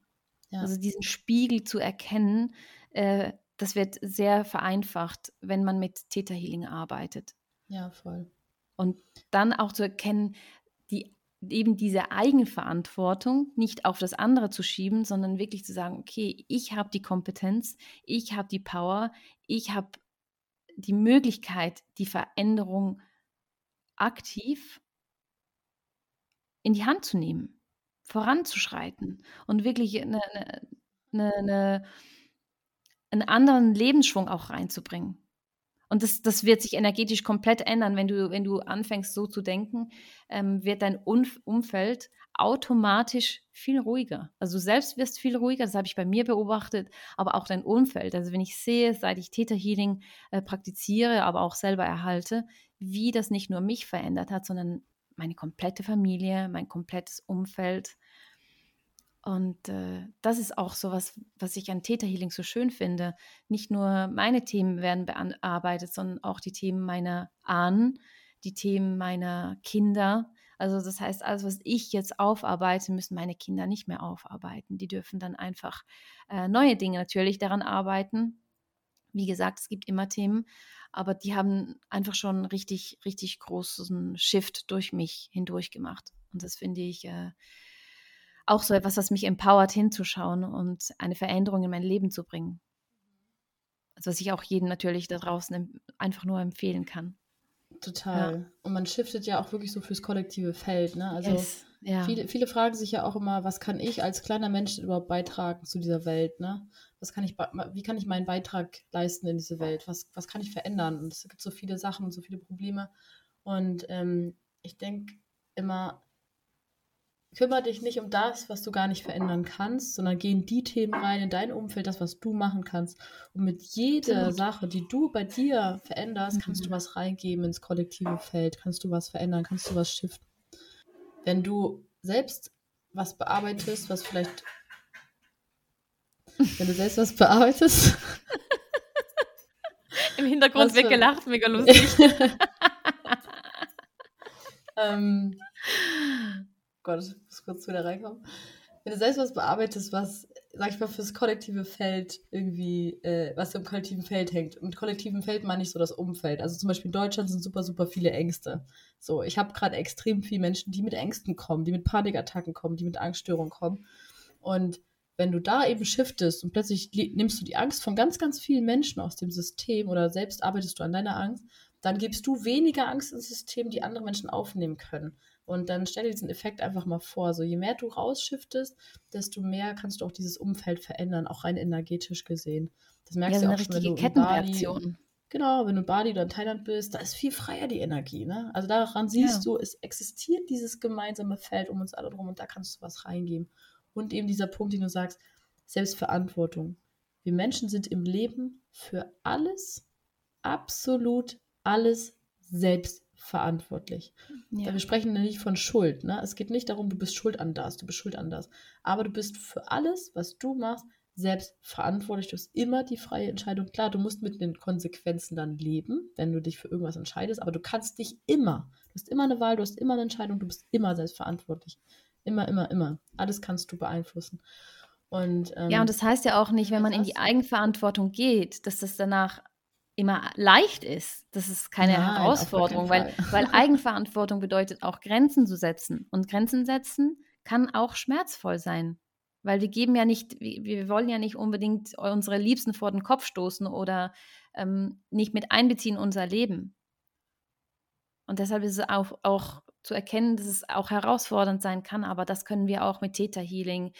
Ja. Also diesen Spiegel zu erkennen, äh, das wird sehr vereinfacht, wenn man mit Theta Healing arbeitet. Ja, voll. Und dann auch zu erkennen, die eben diese Eigenverantwortung nicht auf das andere zu schieben, sondern wirklich zu sagen, okay, ich habe die Kompetenz, ich habe die Power, ich habe die Möglichkeit, die Veränderung aktiv in die Hand zu nehmen, voranzuschreiten und wirklich eine, eine, eine, einen anderen Lebensschwung auch reinzubringen. Und das, das wird sich energetisch komplett ändern, wenn du, wenn du anfängst so zu denken, ähm, wird dein Umf Umfeld automatisch viel ruhiger. Also du selbst wirst viel ruhiger, das habe ich bei mir beobachtet, aber auch dein Umfeld. Also wenn ich sehe, seit ich Theta Healing äh, praktiziere, aber auch selber erhalte, wie das nicht nur mich verändert hat, sondern meine komplette Familie, mein komplettes Umfeld. Und äh, das ist auch so was, was ich an Theta Healing so schön finde. Nicht nur meine Themen werden bearbeitet, sondern auch die Themen meiner Ahnen, die Themen meiner Kinder. Also das heißt, alles, was ich jetzt aufarbeite, müssen meine Kinder nicht mehr aufarbeiten. Die dürfen dann einfach äh, neue Dinge natürlich daran arbeiten. Wie gesagt, es gibt immer Themen, aber die haben einfach schon richtig, richtig großen Shift durch mich hindurch gemacht. Und das finde ich äh, auch so etwas, was mich empowert, hinzuschauen und eine Veränderung in mein Leben zu bringen. Also was ich auch jedem natürlich da draußen einfach nur empfehlen kann. Total. Ja. Und man shiftet ja auch wirklich so fürs kollektive Feld. Ne? Also yes. ja. viele, viele fragen sich ja auch immer, was kann ich als kleiner Mensch überhaupt beitragen zu dieser Welt? Ne? Was kann ich, wie kann ich meinen Beitrag leisten in diese Welt? Was, was kann ich verändern? Und es gibt so viele Sachen und so viele Probleme. Und ähm, ich denke immer, kümmere dich nicht um das, was du gar nicht verändern kannst, sondern geh in die Themen rein, in dein Umfeld, das, was du machen kannst. Und mit jeder Sache, die du bei dir veränderst, kannst du mhm. was reingeben ins kollektive Feld, kannst du was verändern, kannst du was shiften. Wenn du selbst was bearbeitest, was vielleicht. <laughs> Wenn du selbst was bearbeitest. <laughs> Im Hintergrund wird gelacht, mega lustig. <laughs> ähm, Gott, ich muss kurz wieder reinkommen. Wenn du selbst was bearbeitest, was, sag ich mal, fürs kollektive Feld irgendwie, äh, was im kollektiven Feld hängt. Mit kollektivem Feld meine ich so das Umfeld. Also zum Beispiel in Deutschland sind super, super viele Ängste. So, ich habe gerade extrem viele Menschen, die mit Ängsten kommen, die mit Panikattacken kommen, die mit Angststörungen kommen. Und wenn du da eben shiftest und plötzlich nimmst du die Angst von ganz, ganz vielen Menschen aus dem System oder selbst arbeitest du an deiner Angst, dann gibst du weniger Angst ins System, die andere Menschen aufnehmen können. Und dann stell dir diesen Effekt einfach mal vor. So, je mehr du rausschiftest, desto mehr kannst du auch dieses Umfeld verändern, auch rein energetisch gesehen. Das merkst ja, du auch schon, wenn du Kettenreaktion. Bali, genau, wenn du in Bali oder in Thailand bist, da ist viel freier die Energie. Ne? Also daran siehst ja. du, es existiert dieses gemeinsame Feld um uns alle drum und da kannst du was reingeben. Und eben dieser Punkt, den du sagst, Selbstverantwortung. Wir Menschen sind im Leben für alles, absolut alles selbst verantwortlich. Ja. Wir sprechen nicht von Schuld. Ne? Es geht nicht darum, du bist schuld an das, du bist schuld an das. Aber du bist für alles, was du machst, selbst verantwortlich. Du hast immer die freie Entscheidung. Klar, du musst mit den Konsequenzen dann leben, wenn du dich für irgendwas entscheidest, aber du kannst dich immer. Du hast immer eine Wahl, du hast immer eine Entscheidung, du bist immer selbst verantwortlich. Immer, immer, immer. Alles kannst du beeinflussen. Und, ähm, ja, und das heißt ja auch nicht, wenn man in die Eigenverantwortung geht, dass das danach immer leicht ist. Das ist keine Nein, Herausforderung, weil, weil <laughs> Eigenverantwortung bedeutet auch Grenzen zu setzen. Und Grenzen setzen kann auch schmerzvoll sein. Weil wir geben ja nicht, wir wollen ja nicht unbedingt unsere Liebsten vor den Kopf stoßen oder ähm, nicht mit einbeziehen unser Leben. Und deshalb ist es auch, auch zu erkennen, dass es auch herausfordernd sein kann, aber das können wir auch mit Theta Healing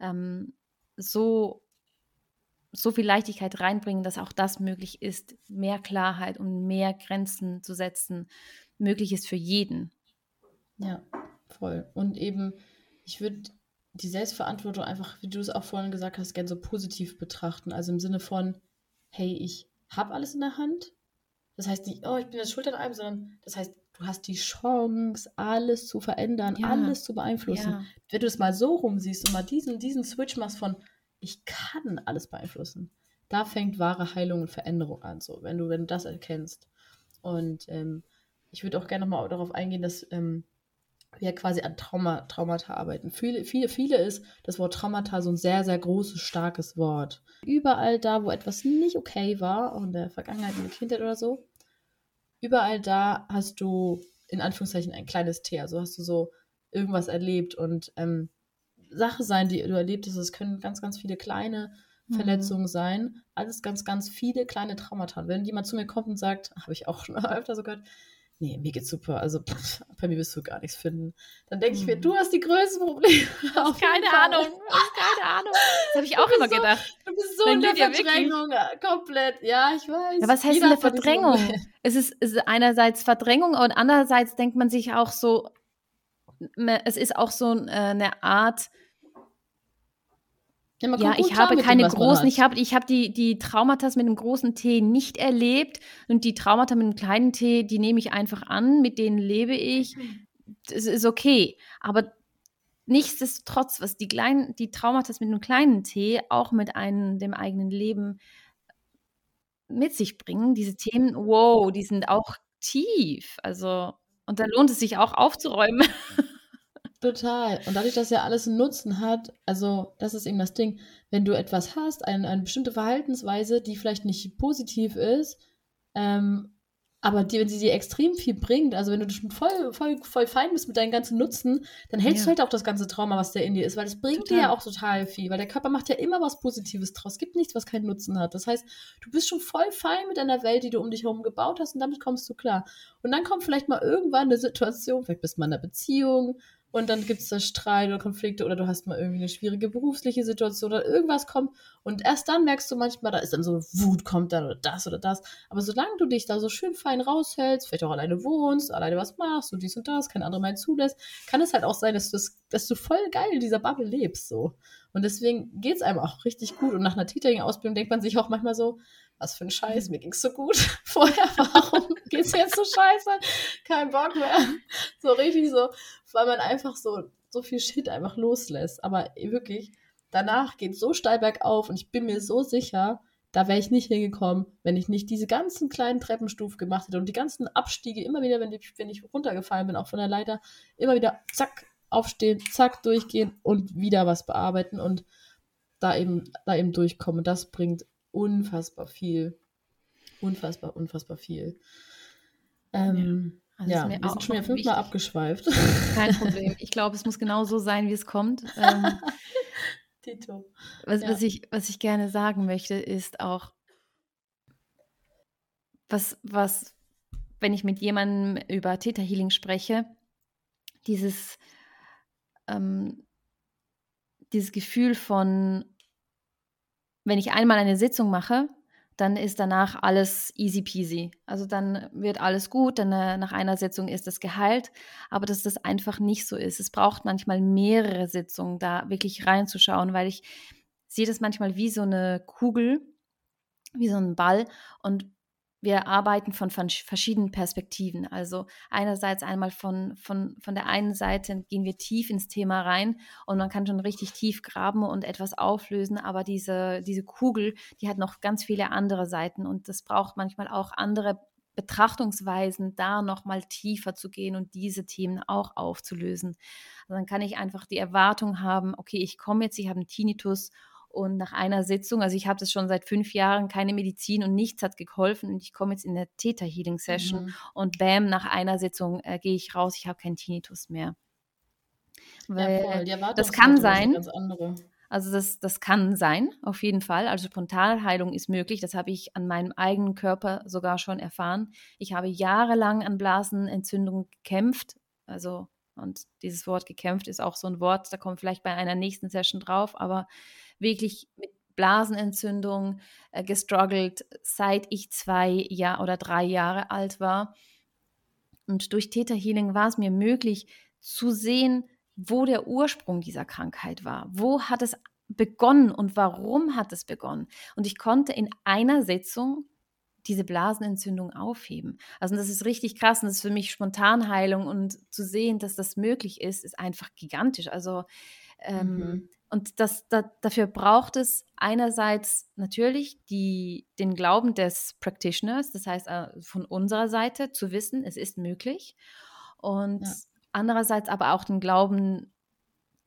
ähm, so, so viel Leichtigkeit reinbringen, dass auch das möglich ist, mehr Klarheit und mehr Grenzen zu setzen, möglich ist für jeden. Ja, voll. Und eben, ich würde die Selbstverantwortung einfach, wie du es auch vorhin gesagt hast, gerne so positiv betrachten. Also im Sinne von, hey, ich habe alles in der Hand. Das heißt nicht, oh, ich bin jetzt schuld an allem, sondern das heißt, du hast die Chance, alles zu verändern, ja. alles zu beeinflussen. Ja. Wenn du es mal so rumsiehst und mal diesen, diesen Switch machst von, ich kann alles beeinflussen, da fängt wahre Heilung und Veränderung an, so, wenn du, wenn du das erkennst. Und ähm, ich würde auch gerne nochmal darauf eingehen, dass ähm, wir quasi an Trauma, Traumata arbeiten. Viele, viele, viele ist das Wort Traumata so ein sehr, sehr großes, starkes Wort. Überall da, wo etwas nicht okay war, auch in der Vergangenheit, in der Kindheit oder so, überall da hast du in Anführungszeichen ein kleines T. Also hast du so irgendwas erlebt und ähm, Sache sein, die du erlebt hast. Es können ganz, ganz viele kleine mhm. Verletzungen sein. Alles ganz, ganz viele kleine Traumata. Wenn jemand zu mir kommt und sagt, <laughs> habe ich auch schon <laughs> öfter so gehört, nee, mir geht's super, also pff, bei mir wirst du gar nichts finden. Dann denke ich mir, du hast die größten Probleme. <laughs> keine Ahnung, keine Ahnung. Das habe ich auch immer so, gedacht. Du bist so in der Verdrängung, wirklich... komplett. Ja, ich weiß. Ja, was heißt eine Verdrängung? Es ist, es ist einerseits Verdrängung und andererseits denkt man sich auch so, es ist auch so äh, eine Art, ja, ja ich habe keine großen, ich habe ich hab die, die Traumata mit einem großen T nicht erlebt und die Traumata mit einem kleinen T, die nehme ich einfach an, mit denen lebe ich. Das ist okay. Aber nichtsdestotrotz, was die kleinen, die Traumata mit einem kleinen T auch mit einem, dem eigenen Leben mit sich bringen, diese Themen, wow, die sind auch tief. Also, und da lohnt es sich auch aufzuräumen. <laughs> Total. Und dadurch, dass ja alles einen Nutzen hat, also das ist eben das Ding, wenn du etwas hast, ein, eine bestimmte Verhaltensweise, die vielleicht nicht positiv ist, ähm, aber die, wenn sie dir extrem viel bringt, also wenn du schon voll, voll, voll fein bist mit deinem ganzen Nutzen, dann hältst ja. du halt auch das ganze Trauma, was da in dir ist, weil es bringt total. dir ja auch total viel, weil der Körper macht ja immer was Positives draus. Es gibt nichts, was keinen Nutzen hat. Das heißt, du bist schon voll fein mit deiner Welt, die du um dich herum gebaut hast und damit kommst du klar. Und dann kommt vielleicht mal irgendwann eine Situation, vielleicht bist du mal in einer Beziehung und dann gibt es da Streit oder Konflikte oder du hast mal irgendwie eine schwierige berufliche Situation oder irgendwas kommt und erst dann merkst du manchmal, da ist dann so Wut kommt dann oder das oder das. Aber solange du dich da so schön fein raushältst, vielleicht auch alleine wohnst, alleine was machst und dies und das, kein anderer mehr zulässt, kann es halt auch sein, dass du, das, dass du voll geil in dieser Bubble lebst so. Und deswegen geht es einem auch richtig gut. Und nach einer Titering-Ausbildung denkt man sich auch manchmal so, was für ein Scheiß, mir ging es so gut <laughs> vorher, warum <laughs> geht es jetzt so scheiße? Kein Bock mehr. So richtig so, weil man einfach so, so viel Shit einfach loslässt. Aber wirklich, danach geht es so steil bergauf und ich bin mir so sicher, da wäre ich nicht hingekommen, wenn ich nicht diese ganzen kleinen Treppenstufen gemacht hätte und die ganzen Abstiege immer wieder, wenn ich, wenn ich runtergefallen bin, auch von der Leiter, immer wieder zack, aufstehen, zack, durchgehen und wieder was bearbeiten und da eben, da eben durchkommen. Das bringt unfassbar viel. Unfassbar, unfassbar viel. Ähm, ja. Also ja, wir sind schon wieder fünfmal abgeschweift. Kein <laughs> Problem. Ich glaube, es muss genau so sein, wie es kommt. Ähm, <laughs> Tito. Was, ja. was, ich, was ich gerne sagen möchte, ist auch, was, was, wenn ich mit jemandem über Theta Healing spreche, dieses, ähm, dieses Gefühl von, wenn ich einmal eine Sitzung mache, dann ist danach alles easy peasy. Also dann wird alles gut, dann äh, nach einer Sitzung ist es geheilt, aber dass das einfach nicht so ist. Es braucht manchmal mehrere Sitzungen, da wirklich reinzuschauen, weil ich sehe das manchmal wie so eine Kugel, wie so ein Ball und wir arbeiten von, von, verschiedenen Perspektiven. Also einerseits einmal von, von, von der einen Seite gehen wir tief ins Thema rein und man kann schon richtig tief graben und etwas auflösen, aber diese, diese Kugel, die hat noch ganz viele andere Seiten und das braucht manchmal auch andere Betrachtungsweisen, da nochmal tiefer zu gehen und diese Themen auch aufzulösen. Also dann kann ich einfach die Erwartung haben, okay, ich komme jetzt, ich habe einen Tinnitus und nach einer Sitzung, also ich habe das schon seit fünf Jahren, keine Medizin und nichts hat geholfen. Und ich komme jetzt in der Theta Healing Session mhm. und bam, nach einer Sitzung äh, gehe ich raus, ich habe keinen Tinnitus mehr. Weil ja, das kann sein. Also das, das kann sein, auf jeden Fall. Also Spontanheilung ist möglich. Das habe ich an meinem eigenen Körper sogar schon erfahren. Ich habe jahrelang an Blasenentzündung gekämpft, Also, und dieses Wort gekämpft ist auch so ein Wort, da kommt vielleicht bei einer nächsten Session drauf, aber wirklich mit Blasenentzündung äh, gestruggelt, seit ich zwei Jahr oder drei Jahre alt war. Und durch Theta Healing war es mir möglich zu sehen, wo der Ursprung dieser Krankheit war. Wo hat es begonnen und warum hat es begonnen? Und ich konnte in einer Sitzung diese Blasenentzündung aufheben. Also das ist richtig krass und das ist für mich Spontanheilung und zu sehen, dass das möglich ist, ist einfach gigantisch. Also ähm, mhm. Und das, da, dafür braucht es einerseits natürlich die, den Glauben des Practitioners, das heißt äh, von unserer Seite zu wissen, es ist möglich. Und ja. andererseits aber auch den Glauben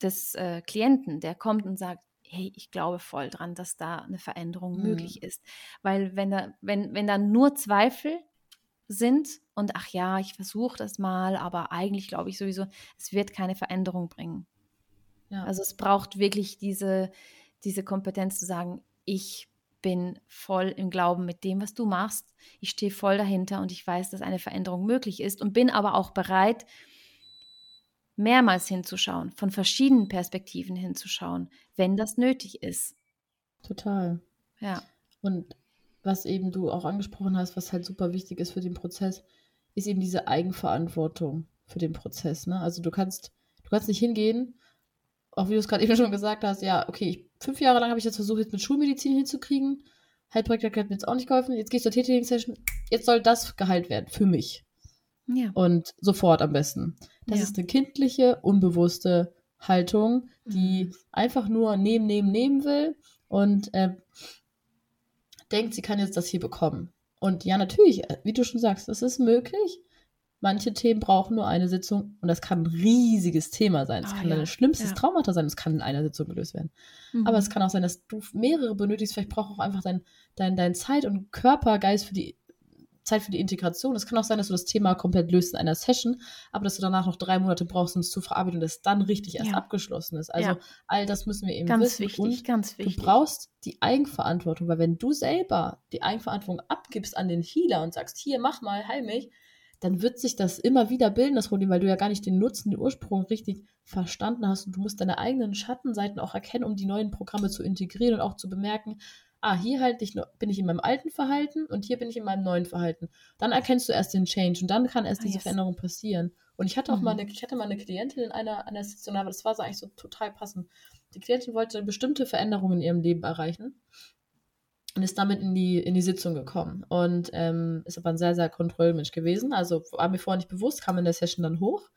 des äh, Klienten, der kommt und sagt, hey, ich glaube voll dran, dass da eine Veränderung mhm. möglich ist. Weil wenn da, wenn, wenn da nur Zweifel sind und ach ja, ich versuche das mal, aber eigentlich glaube ich sowieso, es wird keine Veränderung bringen. Ja. Also es braucht wirklich diese, diese Kompetenz zu sagen, ich bin voll im Glauben mit dem, was du machst. Ich stehe voll dahinter und ich weiß, dass eine Veränderung möglich ist und bin aber auch bereit, mehrmals hinzuschauen, von verschiedenen Perspektiven hinzuschauen, wenn das nötig ist. Total. Ja. Und was eben du auch angesprochen hast, was halt super wichtig ist für den Prozess, ist eben diese Eigenverantwortung für den Prozess. Ne? Also du kannst, du kannst nicht hingehen auch wie du es gerade <laughs> eben schon gesagt hast, ja, okay, ich, fünf Jahre lang habe ich jetzt versucht, jetzt mit Schulmedizin hinzukriegen. Heilpraktiker hat mir jetzt auch nicht geholfen. Jetzt gehst du zur Tätigen-Session. Jetzt soll das geheilt werden, für mich. Ja. Und sofort am besten. Das ja. ist eine kindliche, unbewusste Haltung, die mhm. einfach nur nehmen, nehmen, nehmen will und äh, denkt, sie kann jetzt das hier bekommen. Und ja, natürlich, äh, wie du schon sagst, das ist möglich. Manche Themen brauchen nur eine Sitzung und das kann ein riesiges Thema sein. Es oh, kann ja. dein schlimmstes ja. Traumata sein, es kann in einer Sitzung gelöst werden. Mhm. Aber es kann auch sein, dass du mehrere benötigst. Vielleicht braucht auch einfach dein, dein, dein Zeit und Körpergeist für die Zeit für die Integration. Es kann auch sein, dass du das Thema komplett löst in einer Session, aber dass du danach noch drei Monate brauchst, um es zu verarbeiten und es dann richtig erst ja. abgeschlossen ist. Also all das müssen wir eben ganz wissen. Wichtig, und ganz wichtig. Du brauchst die Eigenverantwortung, weil wenn du selber die Eigenverantwortung abgibst an den Healer und sagst, hier, mach mal, heil mich, dann wird sich das immer wieder bilden, das Problem, weil du ja gar nicht den Nutzen, den Ursprung richtig verstanden hast und du musst deine eigenen Schattenseiten auch erkennen, um die neuen Programme zu integrieren und auch zu bemerken, ah, hier halt ich, bin ich in meinem alten Verhalten und hier bin ich in meinem neuen Verhalten. Dann erkennst du erst den Change und dann kann erst ah, diese yes. Veränderung passieren. Und ich hatte auch mhm. mal eine, ich hatte mal eine Klientin in einer, einer Sitzung, aber das war so eigentlich so total passend. Die Klientin wollte bestimmte Veränderungen in ihrem Leben erreichen und ist damit in die, in die Sitzung gekommen. Und ähm, ist aber ein sehr, sehr Kontrollmensch gewesen. Also war mir vorher nicht bewusst, kam in der Session dann hoch.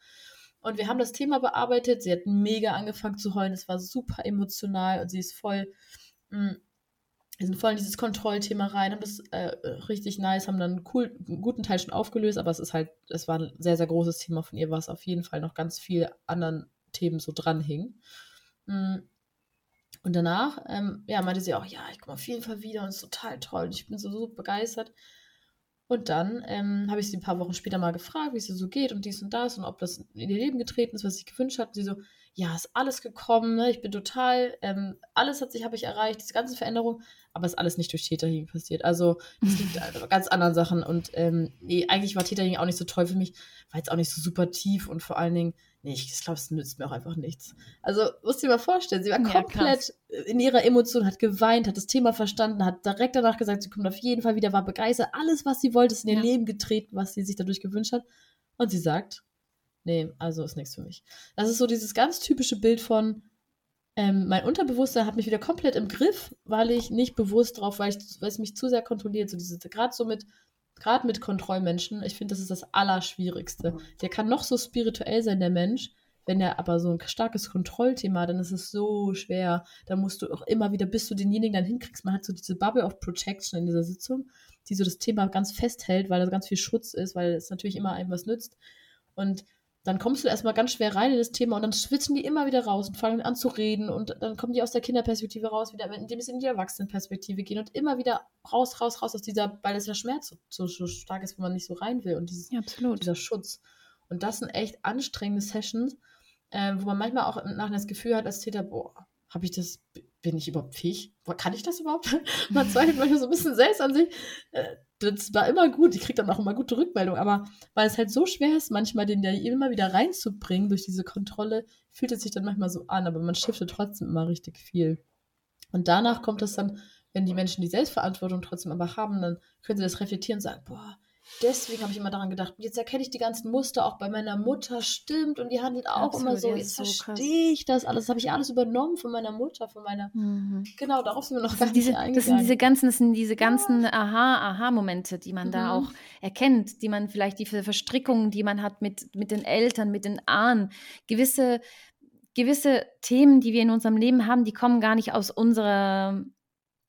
Und wir haben das Thema bearbeitet. Sie hat mega angefangen zu heulen. Es war super emotional und sie ist voll, mh, mm, wir sind voll in dieses Kontrollthema rein, haben das äh, richtig nice, haben dann cool, einen guten Teil schon aufgelöst, aber es ist halt, es war ein sehr, sehr großes Thema von ihr, was auf jeden Fall noch ganz viel anderen Themen so dranhing. Mhm. Und danach, ähm, ja, meinte sie auch, ja, ich komme auf jeden Fall wieder und es ist total toll und ich bin so, so begeistert. Und dann ähm, habe ich sie ein paar Wochen später mal gefragt, wie es ihr so geht und dies und das und ob das in ihr Leben getreten ist, was sie sich gewünscht hat. Und sie so, ja, ist alles gekommen, ne? ich bin total, ähm, alles hat sich, habe ich erreicht, diese ganze Veränderung, aber ist alles nicht durch Täterhealing passiert. Also es liegt <laughs> an ganz anderen Sachen und ähm, nee, eigentlich war Täterhealing auch nicht so toll für mich, war jetzt auch nicht so super tief und vor allen Dingen Nee, ich glaube, es nützt mir auch einfach nichts. Also, musst du dir mal vorstellen, sie war ja, komplett krass. in ihrer Emotion, hat geweint, hat das Thema verstanden, hat direkt danach gesagt, sie kommt auf jeden Fall wieder, war begeistert. Alles, was sie wollte, ist in ihr ja. Leben getreten, was sie sich dadurch gewünscht hat. Und sie sagt, nee, also ist nichts für mich. Das ist so dieses ganz typische Bild von, ähm, mein Unterbewusstsein hat mich wieder komplett im Griff, weil ich nicht bewusst drauf, weil, ich, weil es mich zu sehr kontrolliert. So diese, gerade so mit gerade mit Kontrollmenschen, ich finde, das ist das Allerschwierigste. Der kann noch so spirituell sein, der Mensch, wenn er aber so ein starkes Kontrollthema hat, dann ist es so schwer. Da musst du auch immer wieder, bis du denjenigen dann hinkriegst. Man hat so diese Bubble of Protection in dieser Sitzung, die so das Thema ganz festhält, weil da ganz viel Schutz ist, weil es natürlich immer einem was nützt. Und dann kommst du erstmal ganz schwer rein in das Thema und dann schwitzen die immer wieder raus und fangen an zu reden und dann kommen die aus der Kinderperspektive raus, wieder, indem sie in die Erwachsenenperspektive gehen und immer wieder raus, raus, raus aus dieser, weil es der Schmerz so, so, stark ist, wo man nicht so rein will und dieses, ja, dieser Schutz. Und das sind echt anstrengende Sessions, äh, wo man manchmal auch nachher das Gefühl hat, als Täter, boah, habe ich das, bin ich überhaupt fähig? Kann ich das überhaupt? <laughs> Man zweifelt manchmal so ein bisschen selbst an sich. Äh, das war immer gut. Ich kriege dann auch immer gute Rückmeldungen. Aber weil es halt so schwer ist, manchmal den ja immer wieder reinzubringen durch diese Kontrolle, fühlt es sich dann manchmal so an. Aber man shiftet trotzdem immer richtig viel. Und danach kommt es dann, wenn die Menschen die Selbstverantwortung trotzdem aber haben, dann können sie das reflektieren und sagen, boah, deswegen habe ich immer daran gedacht, jetzt erkenne ich die ganzen Muster, auch bei meiner Mutter. Stimmt. Und die handelt auch Absolut, immer so, jetzt so verstehe ich das alles, habe ich alles übernommen von meiner Mutter, von meiner, mhm. genau, darauf sind wir noch gar diese, nicht Das sind diese ganzen, das sind diese ganzen ja. Aha-Aha-Momente, die man mhm. da auch erkennt, die man vielleicht, die Verstrickungen, die man hat mit, mit den Eltern, mit den Ahnen, gewisse gewisse Themen, die wir in unserem Leben haben, die kommen gar nicht aus unserer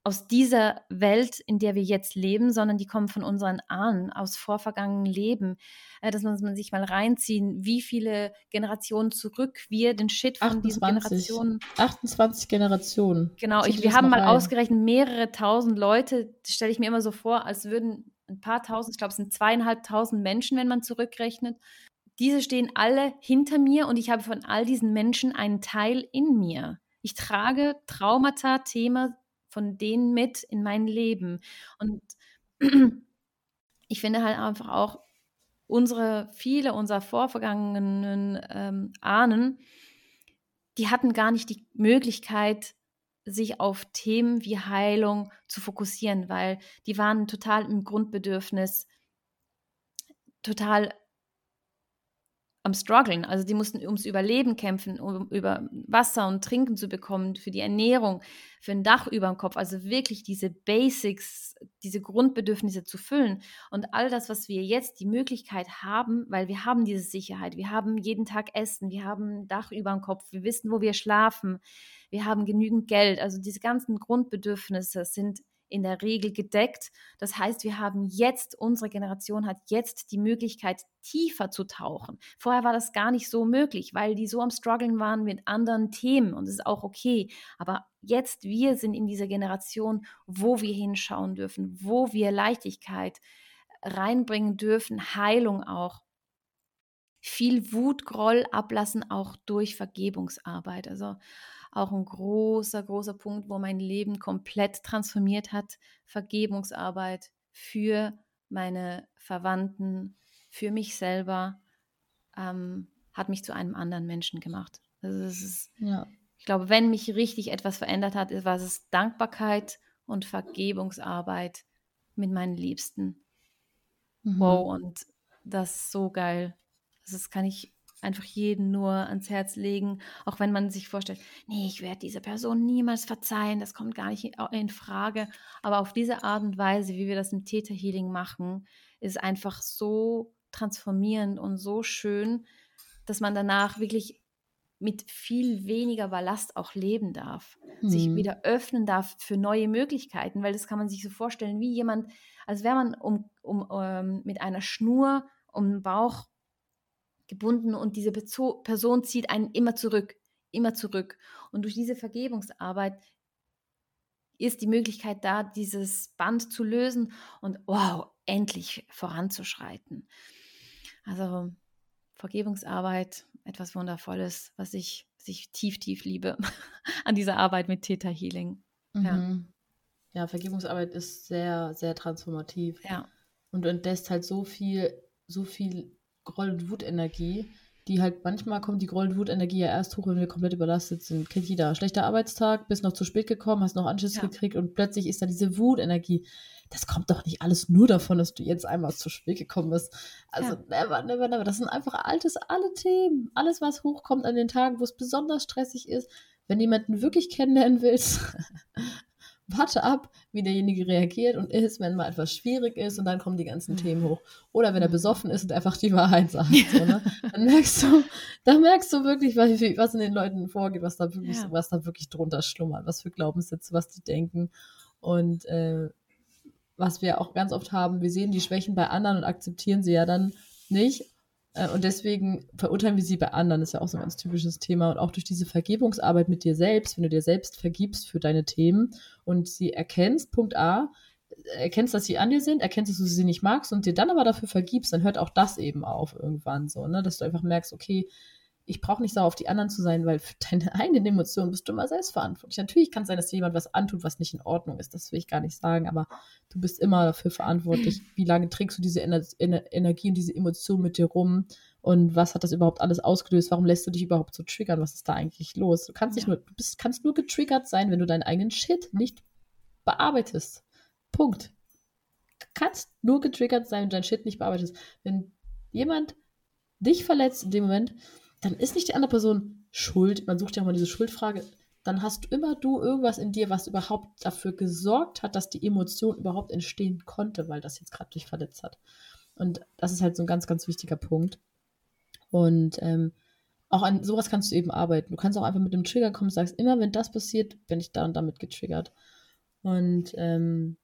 aus dieser Welt, in der wir jetzt leben, sondern die kommen von unseren Ahnen, aus vorvergangenen Leben. Äh, dass man, sich mal reinziehen, wie viele Generationen zurück wir den Shit von 28, diesen Generationen. 28 Generationen. Genau, ich, wir haben mal ein. ausgerechnet mehrere tausend Leute, das stelle ich mir immer so vor, als würden ein paar tausend, ich glaube, es sind zweieinhalbtausend Menschen, wenn man zurückrechnet. Diese stehen alle hinter mir und ich habe von all diesen Menschen einen Teil in mir. Ich trage Traumata, Thema, von denen mit in mein Leben. Und <clears throat> ich finde halt einfach auch, unsere, viele unserer vorvergangenen ähm, Ahnen, die hatten gar nicht die Möglichkeit, sich auf Themen wie Heilung zu fokussieren, weil die waren total im Grundbedürfnis, total am struggeln. Also die mussten ums Überleben kämpfen, um über Wasser und Trinken zu bekommen, für die Ernährung, für ein Dach über dem Kopf. Also wirklich diese Basics, diese Grundbedürfnisse zu füllen. Und all das, was wir jetzt die Möglichkeit haben, weil wir haben diese Sicherheit, wir haben jeden Tag Essen, wir haben ein Dach über dem Kopf, wir wissen, wo wir schlafen, wir haben genügend Geld. Also diese ganzen Grundbedürfnisse sind in der Regel gedeckt. Das heißt, wir haben jetzt, unsere Generation hat jetzt die Möglichkeit, tiefer zu tauchen. Vorher war das gar nicht so möglich, weil die so am Struggeln waren mit anderen Themen und das ist auch okay. Aber jetzt, wir sind in dieser Generation, wo wir hinschauen dürfen, wo wir Leichtigkeit reinbringen dürfen, Heilung auch viel Wut, Groll ablassen, auch durch Vergebungsarbeit. Also auch ein großer, großer Punkt, wo mein Leben komplett transformiert hat. Vergebungsarbeit für meine Verwandten, für mich selber, ähm, hat mich zu einem anderen Menschen gemacht. Also ist, ja. ich glaube, wenn mich richtig etwas verändert hat, war es Dankbarkeit und Vergebungsarbeit mit meinen Liebsten. Mhm. Wow, und das ist so geil. Das kann ich einfach jeden nur ans Herz legen, auch wenn man sich vorstellt, nee, ich werde dieser Person niemals verzeihen, das kommt gar nicht in Frage. Aber auf diese Art und Weise, wie wir das im Theta Healing machen, ist einfach so transformierend und so schön, dass man danach wirklich mit viel weniger Ballast auch leben darf, mhm. sich wieder öffnen darf für neue Möglichkeiten, weil das kann man sich so vorstellen, wie jemand, als wäre man um, um, um, ähm, mit einer Schnur um den Bauch gebunden und diese Person zieht einen immer zurück, immer zurück. Und durch diese Vergebungsarbeit ist die Möglichkeit da, dieses Band zu lösen und wow, endlich voranzuschreiten. Also Vergebungsarbeit, etwas Wundervolles, was ich, was ich tief, tief liebe <laughs> an dieser Arbeit mit Theta Healing. Mhm. Ja. ja, Vergebungsarbeit ist sehr, sehr transformativ. Ja. Und du entdeckst halt so viel, so viel Groll- und Wutenergie, die halt manchmal kommt die Groll- und Wutenergie ja erst hoch, wenn wir komplett überlastet sind. Kennt jeder. Schlechter Arbeitstag, bist noch zu spät gekommen, hast noch Anschluss ja. gekriegt und plötzlich ist da diese Wutenergie. Das kommt doch nicht alles nur davon, dass du jetzt einmal zu spät gekommen bist. Also ja. never, never, never. Das sind einfach altes, alle Themen. Alles, was hochkommt an den Tagen, wo es besonders stressig ist. Wenn jemanden wirklich kennenlernen willst, <laughs> warte ab, wie derjenige reagiert und ist, wenn mal etwas schwierig ist und dann kommen die ganzen. Themen hoch. Oder wenn er besoffen ist und einfach die Wahrheit sagt. So, ne? <laughs> Dann merkst du, dann merkst du wirklich, was, was in den Leuten vorgeht, was da wirklich, ja. was da wirklich drunter schlummert, was für Glaubenssätze, was die denken. Und äh, was wir auch ganz oft haben, wir sehen die Schwächen bei anderen und akzeptieren sie ja dann nicht und deswegen verurteilen wir sie bei anderen, ist ja auch so ein ganz typisches Thema. Und auch durch diese Vergebungsarbeit mit dir selbst, wenn du dir selbst vergibst für deine Themen und sie erkennst, Punkt A, erkennst, dass sie an dir sind, erkennst, dass du sie nicht magst und dir dann aber dafür vergibst, dann hört auch das eben auf irgendwann so, ne? dass du einfach merkst, okay, ich brauche nicht sauer auf die anderen zu sein, weil für deine <laughs> eigenen Emotionen bist du immer selbstverantwortlich. Natürlich kann es sein, dass dir jemand was antut, was nicht in Ordnung ist. Das will ich gar nicht sagen, aber du bist immer dafür verantwortlich. <clears throat> Wie lange trägst du diese Ener Ener Energie und diese Emotion mit dir rum? Und was hat das überhaupt alles ausgelöst? Warum lässt du dich überhaupt so triggern? Was ist da eigentlich los? Du kannst ja. nicht nur, du bist, kannst nur getriggert sein, wenn du deinen eigenen Shit nicht bearbeitest. Punkt. Du kannst nur getriggert sein, wenn du deinen Shit nicht bearbeitest. Wenn jemand dich verletzt in dem Moment, dann ist nicht die andere Person schuld. Man sucht ja immer diese Schuldfrage. Dann hast du immer du irgendwas in dir, was überhaupt dafür gesorgt hat, dass die Emotion überhaupt entstehen konnte, weil das jetzt gerade dich verletzt hat. Und das ist halt so ein ganz, ganz wichtiger Punkt. Und ähm, auch an sowas kannst du eben arbeiten. Du kannst auch einfach mit dem Trigger kommen und sagst, immer wenn das passiert, bin ich da und damit getriggert. Und ähm,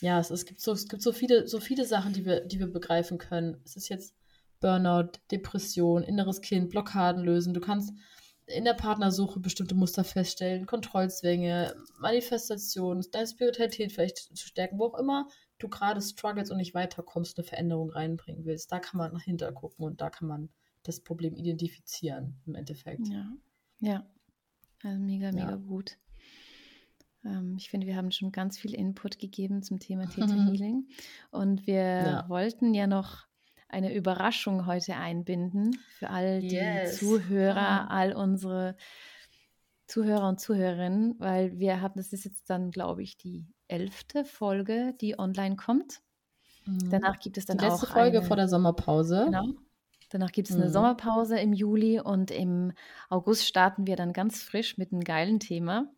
ja, es, es, gibt so, es gibt so viele, so viele Sachen, die wir, die wir begreifen können. Es ist jetzt Burnout, Depression, inneres Kind, Blockaden lösen. Du kannst in der Partnersuche bestimmte Muster feststellen, Kontrollzwänge, Manifestationen, deine Spiritualität vielleicht zu stärken, wo auch immer du gerade struggles und nicht weiterkommst, eine Veränderung reinbringen willst. Da kann man nach hinter gucken und da kann man das Problem identifizieren im Endeffekt. Ja, ja. Also mega, mega ja. gut. Ähm, ich finde, wir haben schon ganz viel Input gegeben zum Thema <laughs> Theta Healing. Und wir ja. wollten ja noch eine Überraschung heute einbinden für all die yes. Zuhörer, all unsere Zuhörer und Zuhörerinnen, weil wir haben, das ist jetzt dann, glaube ich, die elfte Folge, die online kommt. Mhm. Danach gibt es dann die letzte auch Folge eine, vor der Sommerpause. Genau. Danach gibt es mhm. eine Sommerpause im Juli und im August starten wir dann ganz frisch mit einem geilen Thema.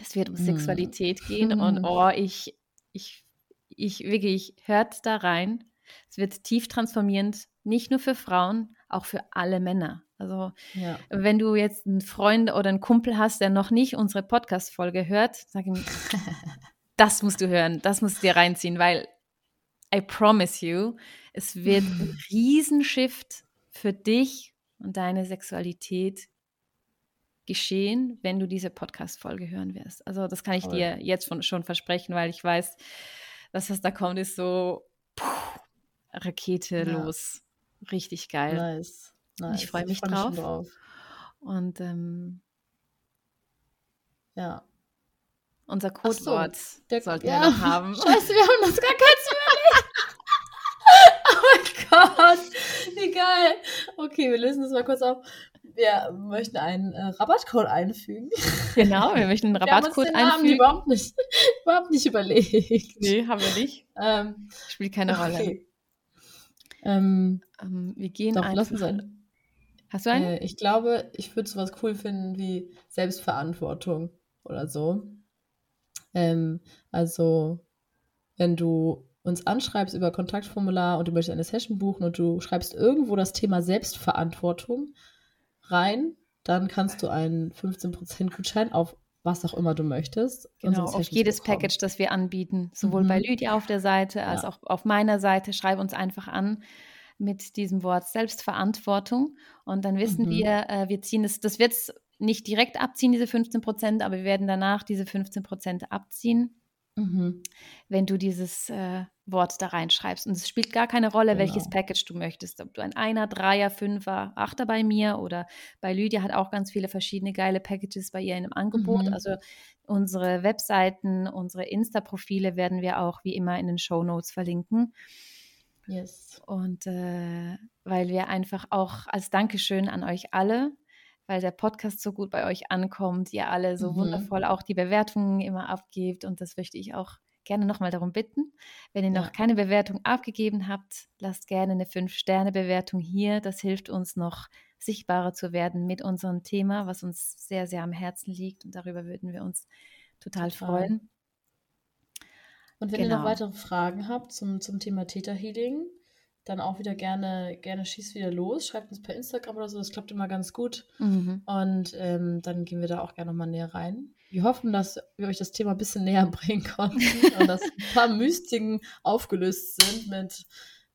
Es wird um mhm. Sexualität gehen und <laughs> oh, ich, ich, ich wirklich, hört da rein. Es wird tief transformierend, nicht nur für Frauen, auch für alle Männer. Also ja. wenn du jetzt einen Freund oder einen Kumpel hast, der noch nicht unsere Podcast-Folge hört, sag ihm, <laughs> das musst du hören, das musst du dir reinziehen, weil I promise you, es wird ein <laughs> Riesenshift für dich und deine Sexualität geschehen, wenn du diese Podcast-Folge hören wirst. Also das kann ich Toll. dir jetzt schon versprechen, weil ich weiß, dass was da kommt, ist so Rakete ja. los. Richtig geil. Nice. nice. Ich freue mich, freu mich drauf. drauf. Und ähm, ja. Unser Codewort so, sollten ja. wir noch haben. <laughs> Scheiße, wir haben das gar keins <laughs> überlegt. oh mein Gott, wie geil. Okay, wir lösen das mal kurz auf. Wir möchten einen äh, Rabattcode einfügen. Genau, wir möchten einen Rabattcode wir haben einfügen. überhaupt nicht, <laughs> überhaupt nicht überlegt. Nee, haben wir nicht. Ähm, Spielt keine Rolle. Ähm, ähm, wir gehen doch, einfach. Lassen Hast du einen? Äh, ich glaube, ich würde sowas cool finden wie Selbstverantwortung oder so. Ähm, also, wenn du uns anschreibst über Kontaktformular und du möchtest eine Session buchen und du schreibst irgendwo das Thema Selbstverantwortung rein, dann kannst du einen 15% Gutschein auf was auch immer du möchtest. Genau, auf jedes bekommen. Package, das wir anbieten. Sowohl mhm. bei Lydia auf der Seite als ja. auch auf meiner Seite. Schreib uns einfach an mit diesem Wort Selbstverantwortung. Und dann wissen mhm. wir, äh, wir ziehen es, das wird es nicht direkt abziehen, diese 15 Prozent, aber wir werden danach diese 15 Prozent abziehen, mhm. wenn du dieses äh, Wort da reinschreibst. Und es spielt gar keine Rolle, genau. welches Package du möchtest. Ob du ein Einer, Dreier, Fünfer, Achter bei mir oder bei Lydia hat auch ganz viele verschiedene geile Packages bei ihr in einem Angebot. Mhm. Also unsere Webseiten, unsere Insta-Profile werden wir auch wie immer in den Show Notes verlinken. Yes. Und äh, weil wir einfach auch als Dankeschön an euch alle, weil der Podcast so gut bei euch ankommt, ihr alle so mhm. wundervoll auch die Bewertungen immer abgebt und das möchte ich auch gerne nochmal darum bitten. Wenn ihr ja. noch keine Bewertung abgegeben habt, lasst gerne eine 5-Sterne-Bewertung hier. Das hilft uns noch sichtbarer zu werden mit unserem Thema, was uns sehr, sehr am Herzen liegt. Und darüber würden wir uns total, total. freuen. Und wenn genau. ihr noch genau. weitere Fragen habt zum, zum Thema Theta Healing, dann auch wieder gerne, gerne schießt wieder los. Schreibt uns per Instagram oder so, das klappt immer ganz gut. Mhm. Und ähm, dann gehen wir da auch gerne nochmal näher rein. Wir hoffen, dass wir euch das Thema ein bisschen näher <laughs> bringen konnten und dass ein paar <laughs> Mystiken aufgelöst sind mit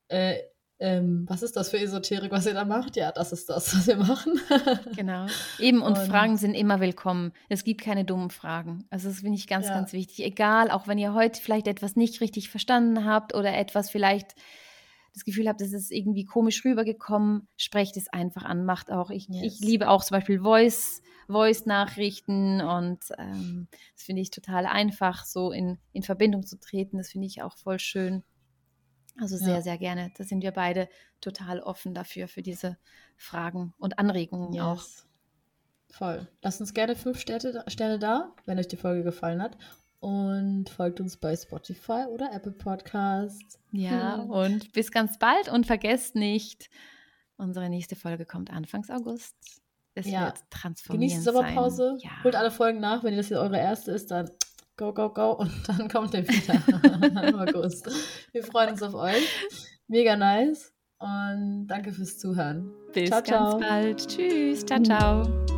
äh, ähm, was ist das für Esoterik, was ihr da macht? Ja, das ist das, was wir machen. <laughs> genau. Eben, und, und, Fragen sind immer willkommen. Es gibt keine dummen Fragen. Also das finde ich ganz, ja. ganz wichtig. Egal, auch wenn ihr heute vielleicht etwas nicht richtig verstanden habt oder etwas vielleicht das Gefühl habt, es ist irgendwie komisch rübergekommen, sprecht es einfach an, macht auch. Ich, yes. ich liebe auch zum Beispiel Voice, Voice-Nachrichten und ähm, das finde ich total einfach, so in, in Verbindung zu treten. Das finde ich auch voll schön. Also sehr, ja. sehr gerne. Da sind wir beide total offen dafür, für diese Fragen und Anregungen yes. auch. Voll. Lasst uns gerne fünf Sterne, Sterne da, wenn euch die Folge gefallen hat. Und folgt uns bei Spotify oder Apple Podcasts. Ja, hm. und bis ganz bald und vergesst nicht, unsere nächste Folge kommt Anfangs August. Es ja. wird transformieren. Genießt die Sommerpause. Ja. Holt alle Folgen nach. Wenn ihr das hier eure erste ist, dann go, go, go. Und dann kommt der wieder <laughs> im August. Wir freuen uns auf euch. Mega nice. Und danke fürs Zuhören. Bis ciao, ganz ciao. bald. Tschüss. Ciao, ciao.